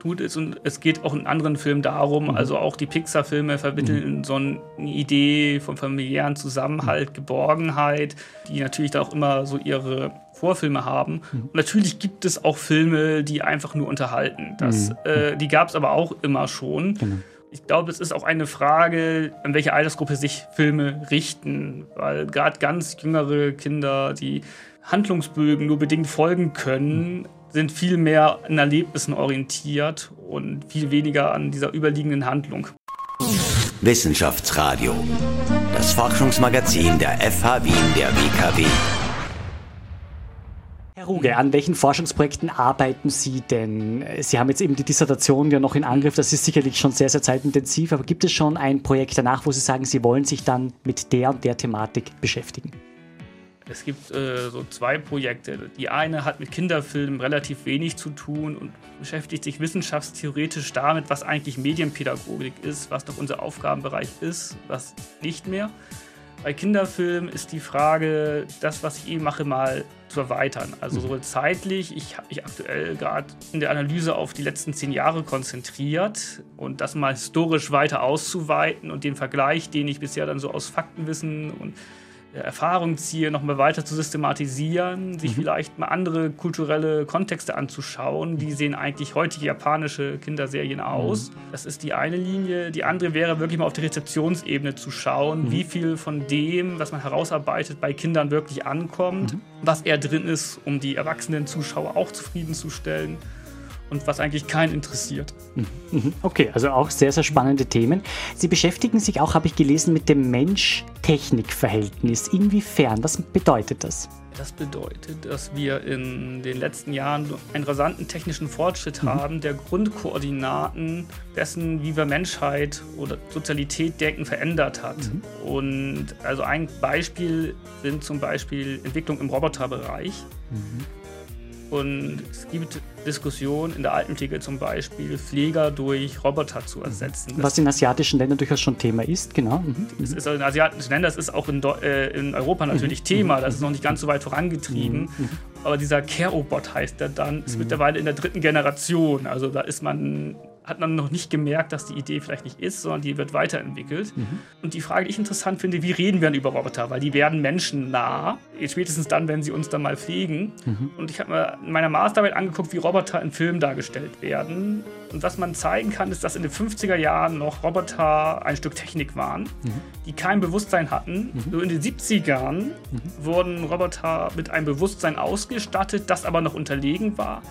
Tut es und es geht auch in anderen Filmen darum, mhm. also auch die Pixar-Filme vermitteln mhm. so eine Idee von familiären Zusammenhalt, mhm. Geborgenheit, die natürlich da auch immer so ihre Vorfilme haben. Mhm. Und natürlich gibt es auch Filme, die einfach nur unterhalten. Das, mhm. äh, die gab es aber auch immer schon. Genau. Ich glaube, es ist auch eine Frage, an welche Altersgruppe sich Filme richten, weil gerade ganz jüngere Kinder, die Handlungsbögen nur bedingt folgen können, sind viel mehr an Erlebnissen orientiert und viel weniger an dieser überliegenden Handlung. Wissenschaftsradio, das Forschungsmagazin der FH Wien der WKW. Herr Ruge, an welchen Forschungsprojekten arbeiten Sie denn? Sie haben jetzt eben die Dissertation ja noch in Angriff, das ist sicherlich schon sehr, sehr zeitintensiv, aber gibt es schon ein Projekt danach, wo Sie sagen, Sie wollen sich dann mit der und der Thematik beschäftigen? Es gibt äh, so zwei Projekte. Die eine hat mit Kinderfilmen relativ wenig zu tun und beschäftigt sich wissenschaftstheoretisch damit, was eigentlich Medienpädagogik ist, was doch unser Aufgabenbereich ist, was nicht mehr. Bei Kinderfilmen ist die Frage, das, was ich eben mache, mal zu erweitern. Also mhm. sowohl zeitlich, ich habe mich aktuell gerade in der Analyse auf die letzten zehn Jahre konzentriert und das mal historisch weiter auszuweiten und den Vergleich, den ich bisher dann so aus Faktenwissen und Erfahrung ziehe, nochmal weiter zu systematisieren, sich mhm. vielleicht mal andere kulturelle Kontexte anzuschauen. Wie sehen eigentlich heutige japanische Kinderserien aus? Mhm. Das ist die eine Linie. Die andere wäre wirklich mal auf der Rezeptionsebene zu schauen, mhm. wie viel von dem, was man herausarbeitet, bei Kindern wirklich ankommt, mhm. was eher drin ist, um die erwachsenen Zuschauer auch zufriedenzustellen und was eigentlich keinen interessiert. Mhm. Mhm. Okay, also auch sehr, sehr spannende Themen. Sie beschäftigen sich auch, habe ich gelesen, mit dem Mensch-Technik-Verhältnis. Inwiefern? Was bedeutet das? Das bedeutet, dass wir in den letzten Jahren einen rasanten technischen Fortschritt mhm. haben, der Grundkoordinaten dessen, wie wir Menschheit oder Sozialität denken, verändert hat. Mhm. Und also ein Beispiel sind zum Beispiel Entwicklung im Roboterbereich. Mhm. Und es gibt Diskussionen in der Alpenpflege zum Beispiel, Pfleger durch Roboter zu ersetzen. Was in asiatischen Ländern durchaus schon Thema ist, genau. Mhm. Es ist in asiatischen Ländern, das ist auch in, äh, in Europa mhm. natürlich mhm. Thema, das ist noch nicht ganz so weit vorangetrieben. Mhm. Aber dieser Care-Robot heißt der dann, ist mhm. mittlerweile in der dritten Generation. Also da ist man hat man noch nicht gemerkt, dass die Idee vielleicht nicht ist, sondern die wird weiterentwickelt. Mhm. Und die Frage, die ich interessant finde, wie reden wir denn über Roboter? Weil die werden menschennah, spätestens dann, wenn sie uns dann mal pflegen. Mhm. Und ich habe mir in meiner Masterarbeit angeguckt, wie Roboter in Filmen dargestellt werden. Und was man zeigen kann, ist, dass in den 50er Jahren noch Roboter ein Stück Technik waren, mhm. die kein Bewusstsein hatten. Mhm. So in den 70ern mhm. wurden Roboter mit einem Bewusstsein ausgestattet, das aber noch unterlegen war.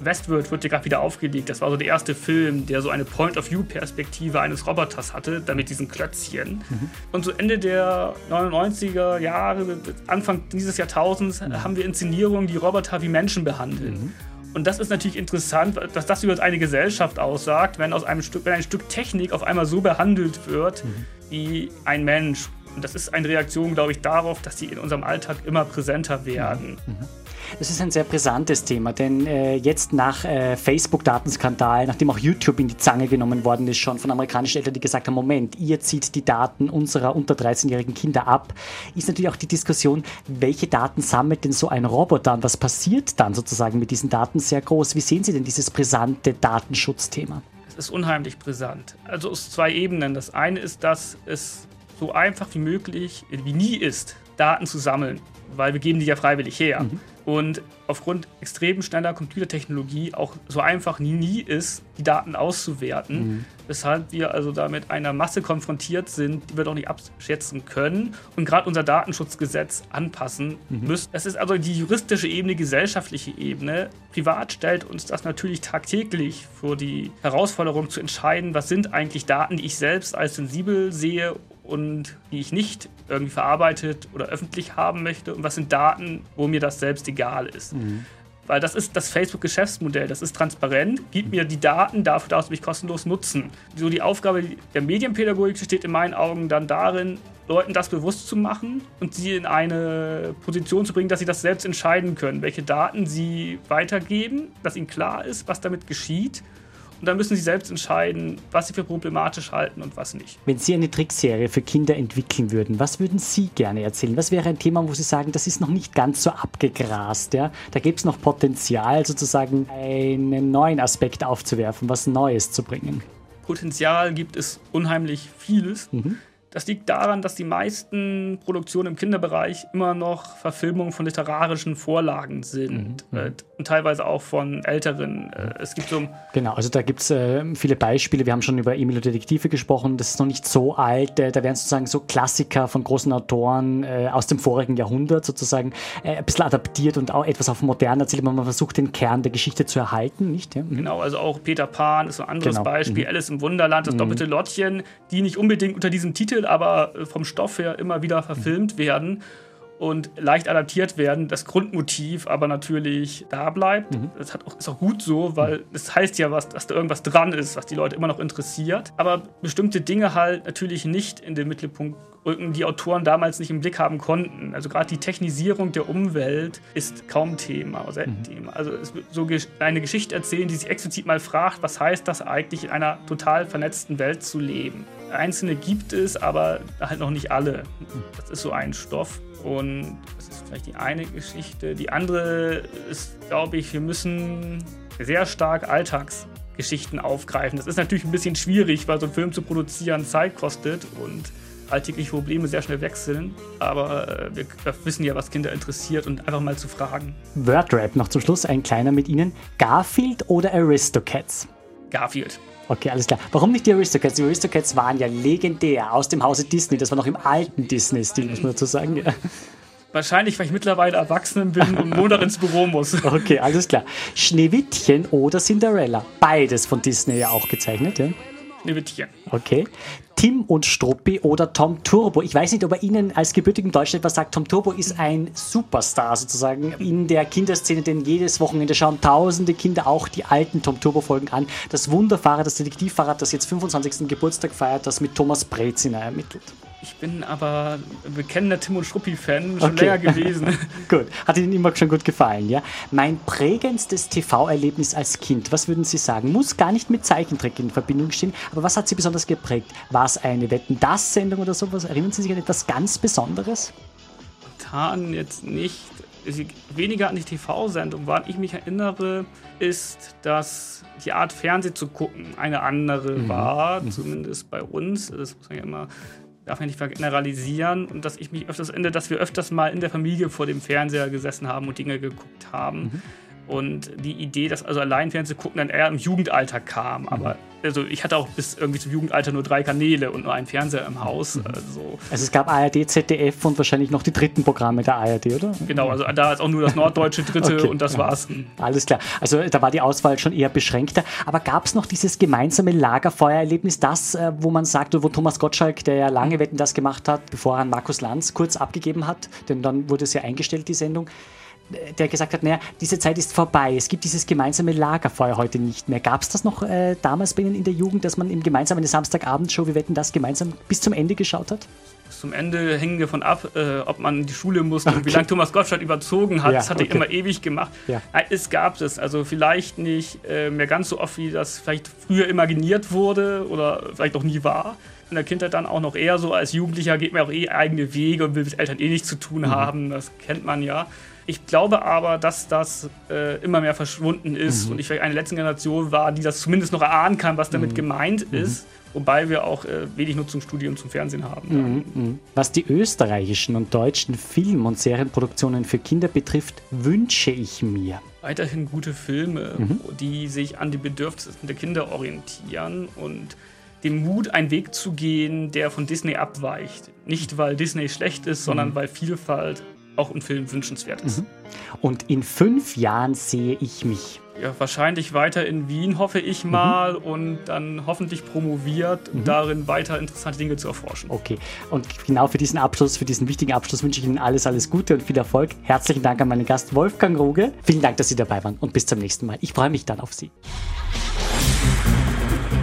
Mhm. Westworld wird ja gerade wieder aufgelegt. Das war so der erste Film, der so eine Point-of-View-Perspektive eines Roboters hatte, damit diesen Klötzchen. Mhm. Und so Ende der 99er Jahre, Anfang dieses Jahrtausends, mhm. haben wir Inszenierungen, die Roboter wie Menschen behandeln. Und das ist natürlich interessant, dass das über eine Gesellschaft aussagt, wenn aus einem Stück, wenn ein Stück Technik auf einmal so behandelt wird mhm. wie ein Mensch. Und das ist eine Reaktion, glaube ich, darauf, dass sie in unserem Alltag immer präsenter werden. Mhm. Das ist ein sehr brisantes Thema, denn äh, jetzt nach äh, Facebook-Datenskandal, nachdem auch YouTube in die Zange genommen worden ist, schon von amerikanischen Eltern, die gesagt haben, Moment, ihr zieht die Daten unserer unter 13-jährigen Kinder ab, ist natürlich auch die Diskussion, welche Daten sammelt denn so ein Roboter und was passiert dann sozusagen mit diesen Daten sehr groß. Wie sehen Sie denn dieses brisante Datenschutzthema? Es ist unheimlich brisant. Also aus zwei Ebenen. Das eine ist, dass es so einfach wie möglich, wie nie ist, Daten zu sammeln, weil wir geben die ja freiwillig her. Mhm und aufgrund extrem schneller Computertechnologie auch so einfach nie, nie ist, die Daten auszuwerten, mhm. weshalb wir also da mit einer Masse konfrontiert sind, die wir doch nicht abschätzen können und gerade unser Datenschutzgesetz anpassen mhm. müssen. Das ist also die juristische Ebene, gesellschaftliche Ebene. Privat stellt uns das natürlich tagtäglich vor die Herausforderung zu entscheiden, was sind eigentlich Daten, die ich selbst als sensibel sehe und die ich nicht irgendwie verarbeitet oder öffentlich haben möchte und was sind Daten, wo mir das selbst egal ist. Mhm. Weil das ist das Facebook-Geschäftsmodell, das ist transparent, gib mir die Daten, dafür darfst du mich kostenlos nutzen. So die Aufgabe der Medienpädagogik besteht in meinen Augen dann darin, Leuten das bewusst zu machen und sie in eine Position zu bringen, dass sie das selbst entscheiden können, welche Daten sie weitergeben, dass ihnen klar ist, was damit geschieht und dann müssen sie selbst entscheiden, was sie für problematisch halten und was nicht. Wenn Sie eine Trickserie für Kinder entwickeln würden, was würden Sie gerne erzählen? Was wäre ein Thema, wo Sie sagen, das ist noch nicht ganz so abgegrast? Ja? Da gibt es noch Potenzial, sozusagen einen neuen Aspekt aufzuwerfen, was Neues zu bringen. Potenzial gibt es unheimlich vieles. Mhm. Das liegt daran, dass die meisten Produktionen im Kinderbereich immer noch Verfilmungen von literarischen Vorlagen sind mhm. Und teilweise auch von älteren. Äh, es gibt so genau, also da gibt es äh, viele Beispiele. Wir haben schon über Emil und Detektive gesprochen. Das ist noch nicht so alt. Äh, da werden sozusagen so Klassiker von großen Autoren äh, aus dem vorigen Jahrhundert sozusagen äh, ein bisschen adaptiert und auch etwas auf modern erzählt. Man versucht den Kern der Geschichte zu erhalten, nicht? Ja? Mhm. Genau, also auch Peter Pan ist ein anderes genau. Beispiel. Mhm. Alice im Wunderland, das mhm. doppelte Lottchen, die nicht unbedingt unter diesem Titel Titel aber äh, vom Stoff her immer wieder verfilmt werden und leicht adaptiert werden, das Grundmotiv aber natürlich da bleibt. Mhm. Das auch, ist auch gut so, weil es das heißt ja was, dass da irgendwas dran ist, was die Leute immer noch interessiert. Aber bestimmte Dinge halt natürlich nicht in den Mittelpunkt rücken, die Autoren damals nicht im Blick haben konnten. Also gerade die Technisierung der Umwelt ist kaum Thema selten mhm. Thema. Also es wird so eine Geschichte erzählen, die sich explizit mal fragt, was heißt das eigentlich in einer total vernetzten Welt zu leben. Einzelne gibt es, aber halt noch nicht alle. Das ist so ein Stoff. Und das ist vielleicht die eine Geschichte. Die andere ist, glaube ich, wir müssen sehr stark Alltagsgeschichten aufgreifen. Das ist natürlich ein bisschen schwierig, weil so ein Film zu produzieren Zeit kostet und alltägliche Probleme sehr schnell wechseln. Aber äh, wir wissen ja, was Kinder interessiert und einfach mal zu fragen. Wordrap noch zum Schluss, ein kleiner mit Ihnen. Garfield oder Aristocats? Garfield. Okay, alles klar. Warum nicht die Aristocats? Die Aristocats waren ja legendär aus dem Hause Disney. Das war noch im alten Disney-Stil, muss man dazu sagen. Ja. Wahrscheinlich, weil ich mittlerweile erwachsen bin und Montag ins Büro muss. (laughs) Okay, alles klar. Schneewittchen oder Cinderella? Beides von Disney ja auch gezeichnet, ja? Schneewittchen. Okay. Tim und Struppi oder Tom Turbo. Ich weiß nicht, ob er Ihnen als gebürtigen Deutschland was sagt. Tom Turbo ist ein Superstar sozusagen in der Kinderszene, denn jedes Wochenende schauen tausende Kinder auch die alten Tom Turbo-Folgen an. Das Wunderfahrrad, das Detektivfahrrad, das jetzt 25. Geburtstag feiert, das mit Thomas Brezina ermittelt. Ich bin aber bekennender Tim und Struppi-Fan, schon okay. länger gewesen. (laughs) gut, hat Ihnen immer schon gut gefallen, ja? Mein prägendstes TV-Erlebnis als Kind, was würden Sie sagen? Muss gar nicht mit Zeichentrick in Verbindung stehen, aber was hat Sie besonders geprägt? War es eine Wetten-Das-Sendung oder sowas? Erinnern Sie sich an etwas ganz Besonderes? Spontan jetzt nicht. Weniger an die TV-Sendung. Woran ich mich erinnere, ist, dass die Art Fernsehen zu gucken eine andere mhm. war, mhm. zumindest bei uns. Das muss man ja immer darf man nicht generalisieren und dass ich mich öfters ende, dass wir öfters mal in der Familie vor dem Fernseher gesessen haben und Dinge geguckt haben. Mhm. Und die Idee, dass also allein Fernsehen gucken dann eher im Jugendalter kam. Mhm. Aber also ich hatte auch bis irgendwie zum Jugendalter nur drei Kanäle und nur einen Fernseher im Haus. Mhm. Also, also es gab ARD, ZDF und wahrscheinlich noch die dritten Programme der ARD, oder? Genau, also da ist auch nur das norddeutsche dritte (laughs) okay. und das war's. Alles klar. Also da war die Auswahl schon eher beschränkter. Aber gab es noch dieses gemeinsame Lagerfeuererlebnis, das, äh, wo man sagt, wo Thomas Gottschalk, der ja lange Wetten das gemacht hat, bevor er an Markus Lanz kurz abgegeben hat, denn dann wurde es ja eingestellt, die Sendung der gesagt hat, naja, diese Zeit ist vorbei, es gibt dieses gemeinsame Lagerfeuer heute nicht mehr. Gab es das noch äh, damals bei Ihnen in der Jugend, dass man im gemeinsam eine Samstagabendshow, wir wetten das, gemeinsam bis zum Ende geschaut hat? bis zum Ende hängen wir von ab, äh, ob man in die Schule muss okay. und wie lange Thomas Gottschalk überzogen hat. Ja, das hat okay. er immer ewig gemacht. Ja. Es gab es, also vielleicht nicht äh, mehr ganz so oft, wie das vielleicht früher imaginiert wurde oder vielleicht auch nie war. In der Kindheit dann auch noch eher so, als Jugendlicher geht man auch eh eigene Wege und will mit Eltern eh nichts zu tun mhm. haben. Das kennt man ja. Ich glaube aber, dass das äh, immer mehr verschwunden ist mhm. und ich vielleicht eine letzte Generation war, die das zumindest noch erahnen kann, was damit mhm. gemeint mhm. ist. Wobei wir auch äh, wenig Nutzungsstudien zum Fernsehen haben. Mhm, mhm. Was die österreichischen und deutschen Film- und Serienproduktionen für Kinder betrifft, wünsche ich mir. Weiterhin gute Filme, mhm. die sich an die Bedürfnisse der Kinder orientieren und den Mut, einen Weg zu gehen, der von Disney abweicht. Nicht, weil Disney schlecht ist, sondern weil Vielfalt auch im Film wünschenswert ist. Mhm. Und in fünf Jahren sehe ich mich. Ja, wahrscheinlich weiter in Wien, hoffe ich mhm. mal, mhm. und dann hoffentlich promoviert, mhm. darin weiter interessante Dinge zu erforschen. Okay, und genau für diesen Abschluss, für diesen wichtigen Abschluss wünsche ich Ihnen alles, alles Gute und viel Erfolg. Herzlichen Dank an meinen Gast Wolfgang Ruge. Vielen Dank, dass Sie dabei waren und bis zum nächsten Mal. Ich freue mich dann auf Sie.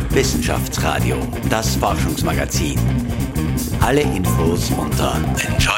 Wissenschaftsradio, das Forschungsmagazin. Alle Infos unter Enjoy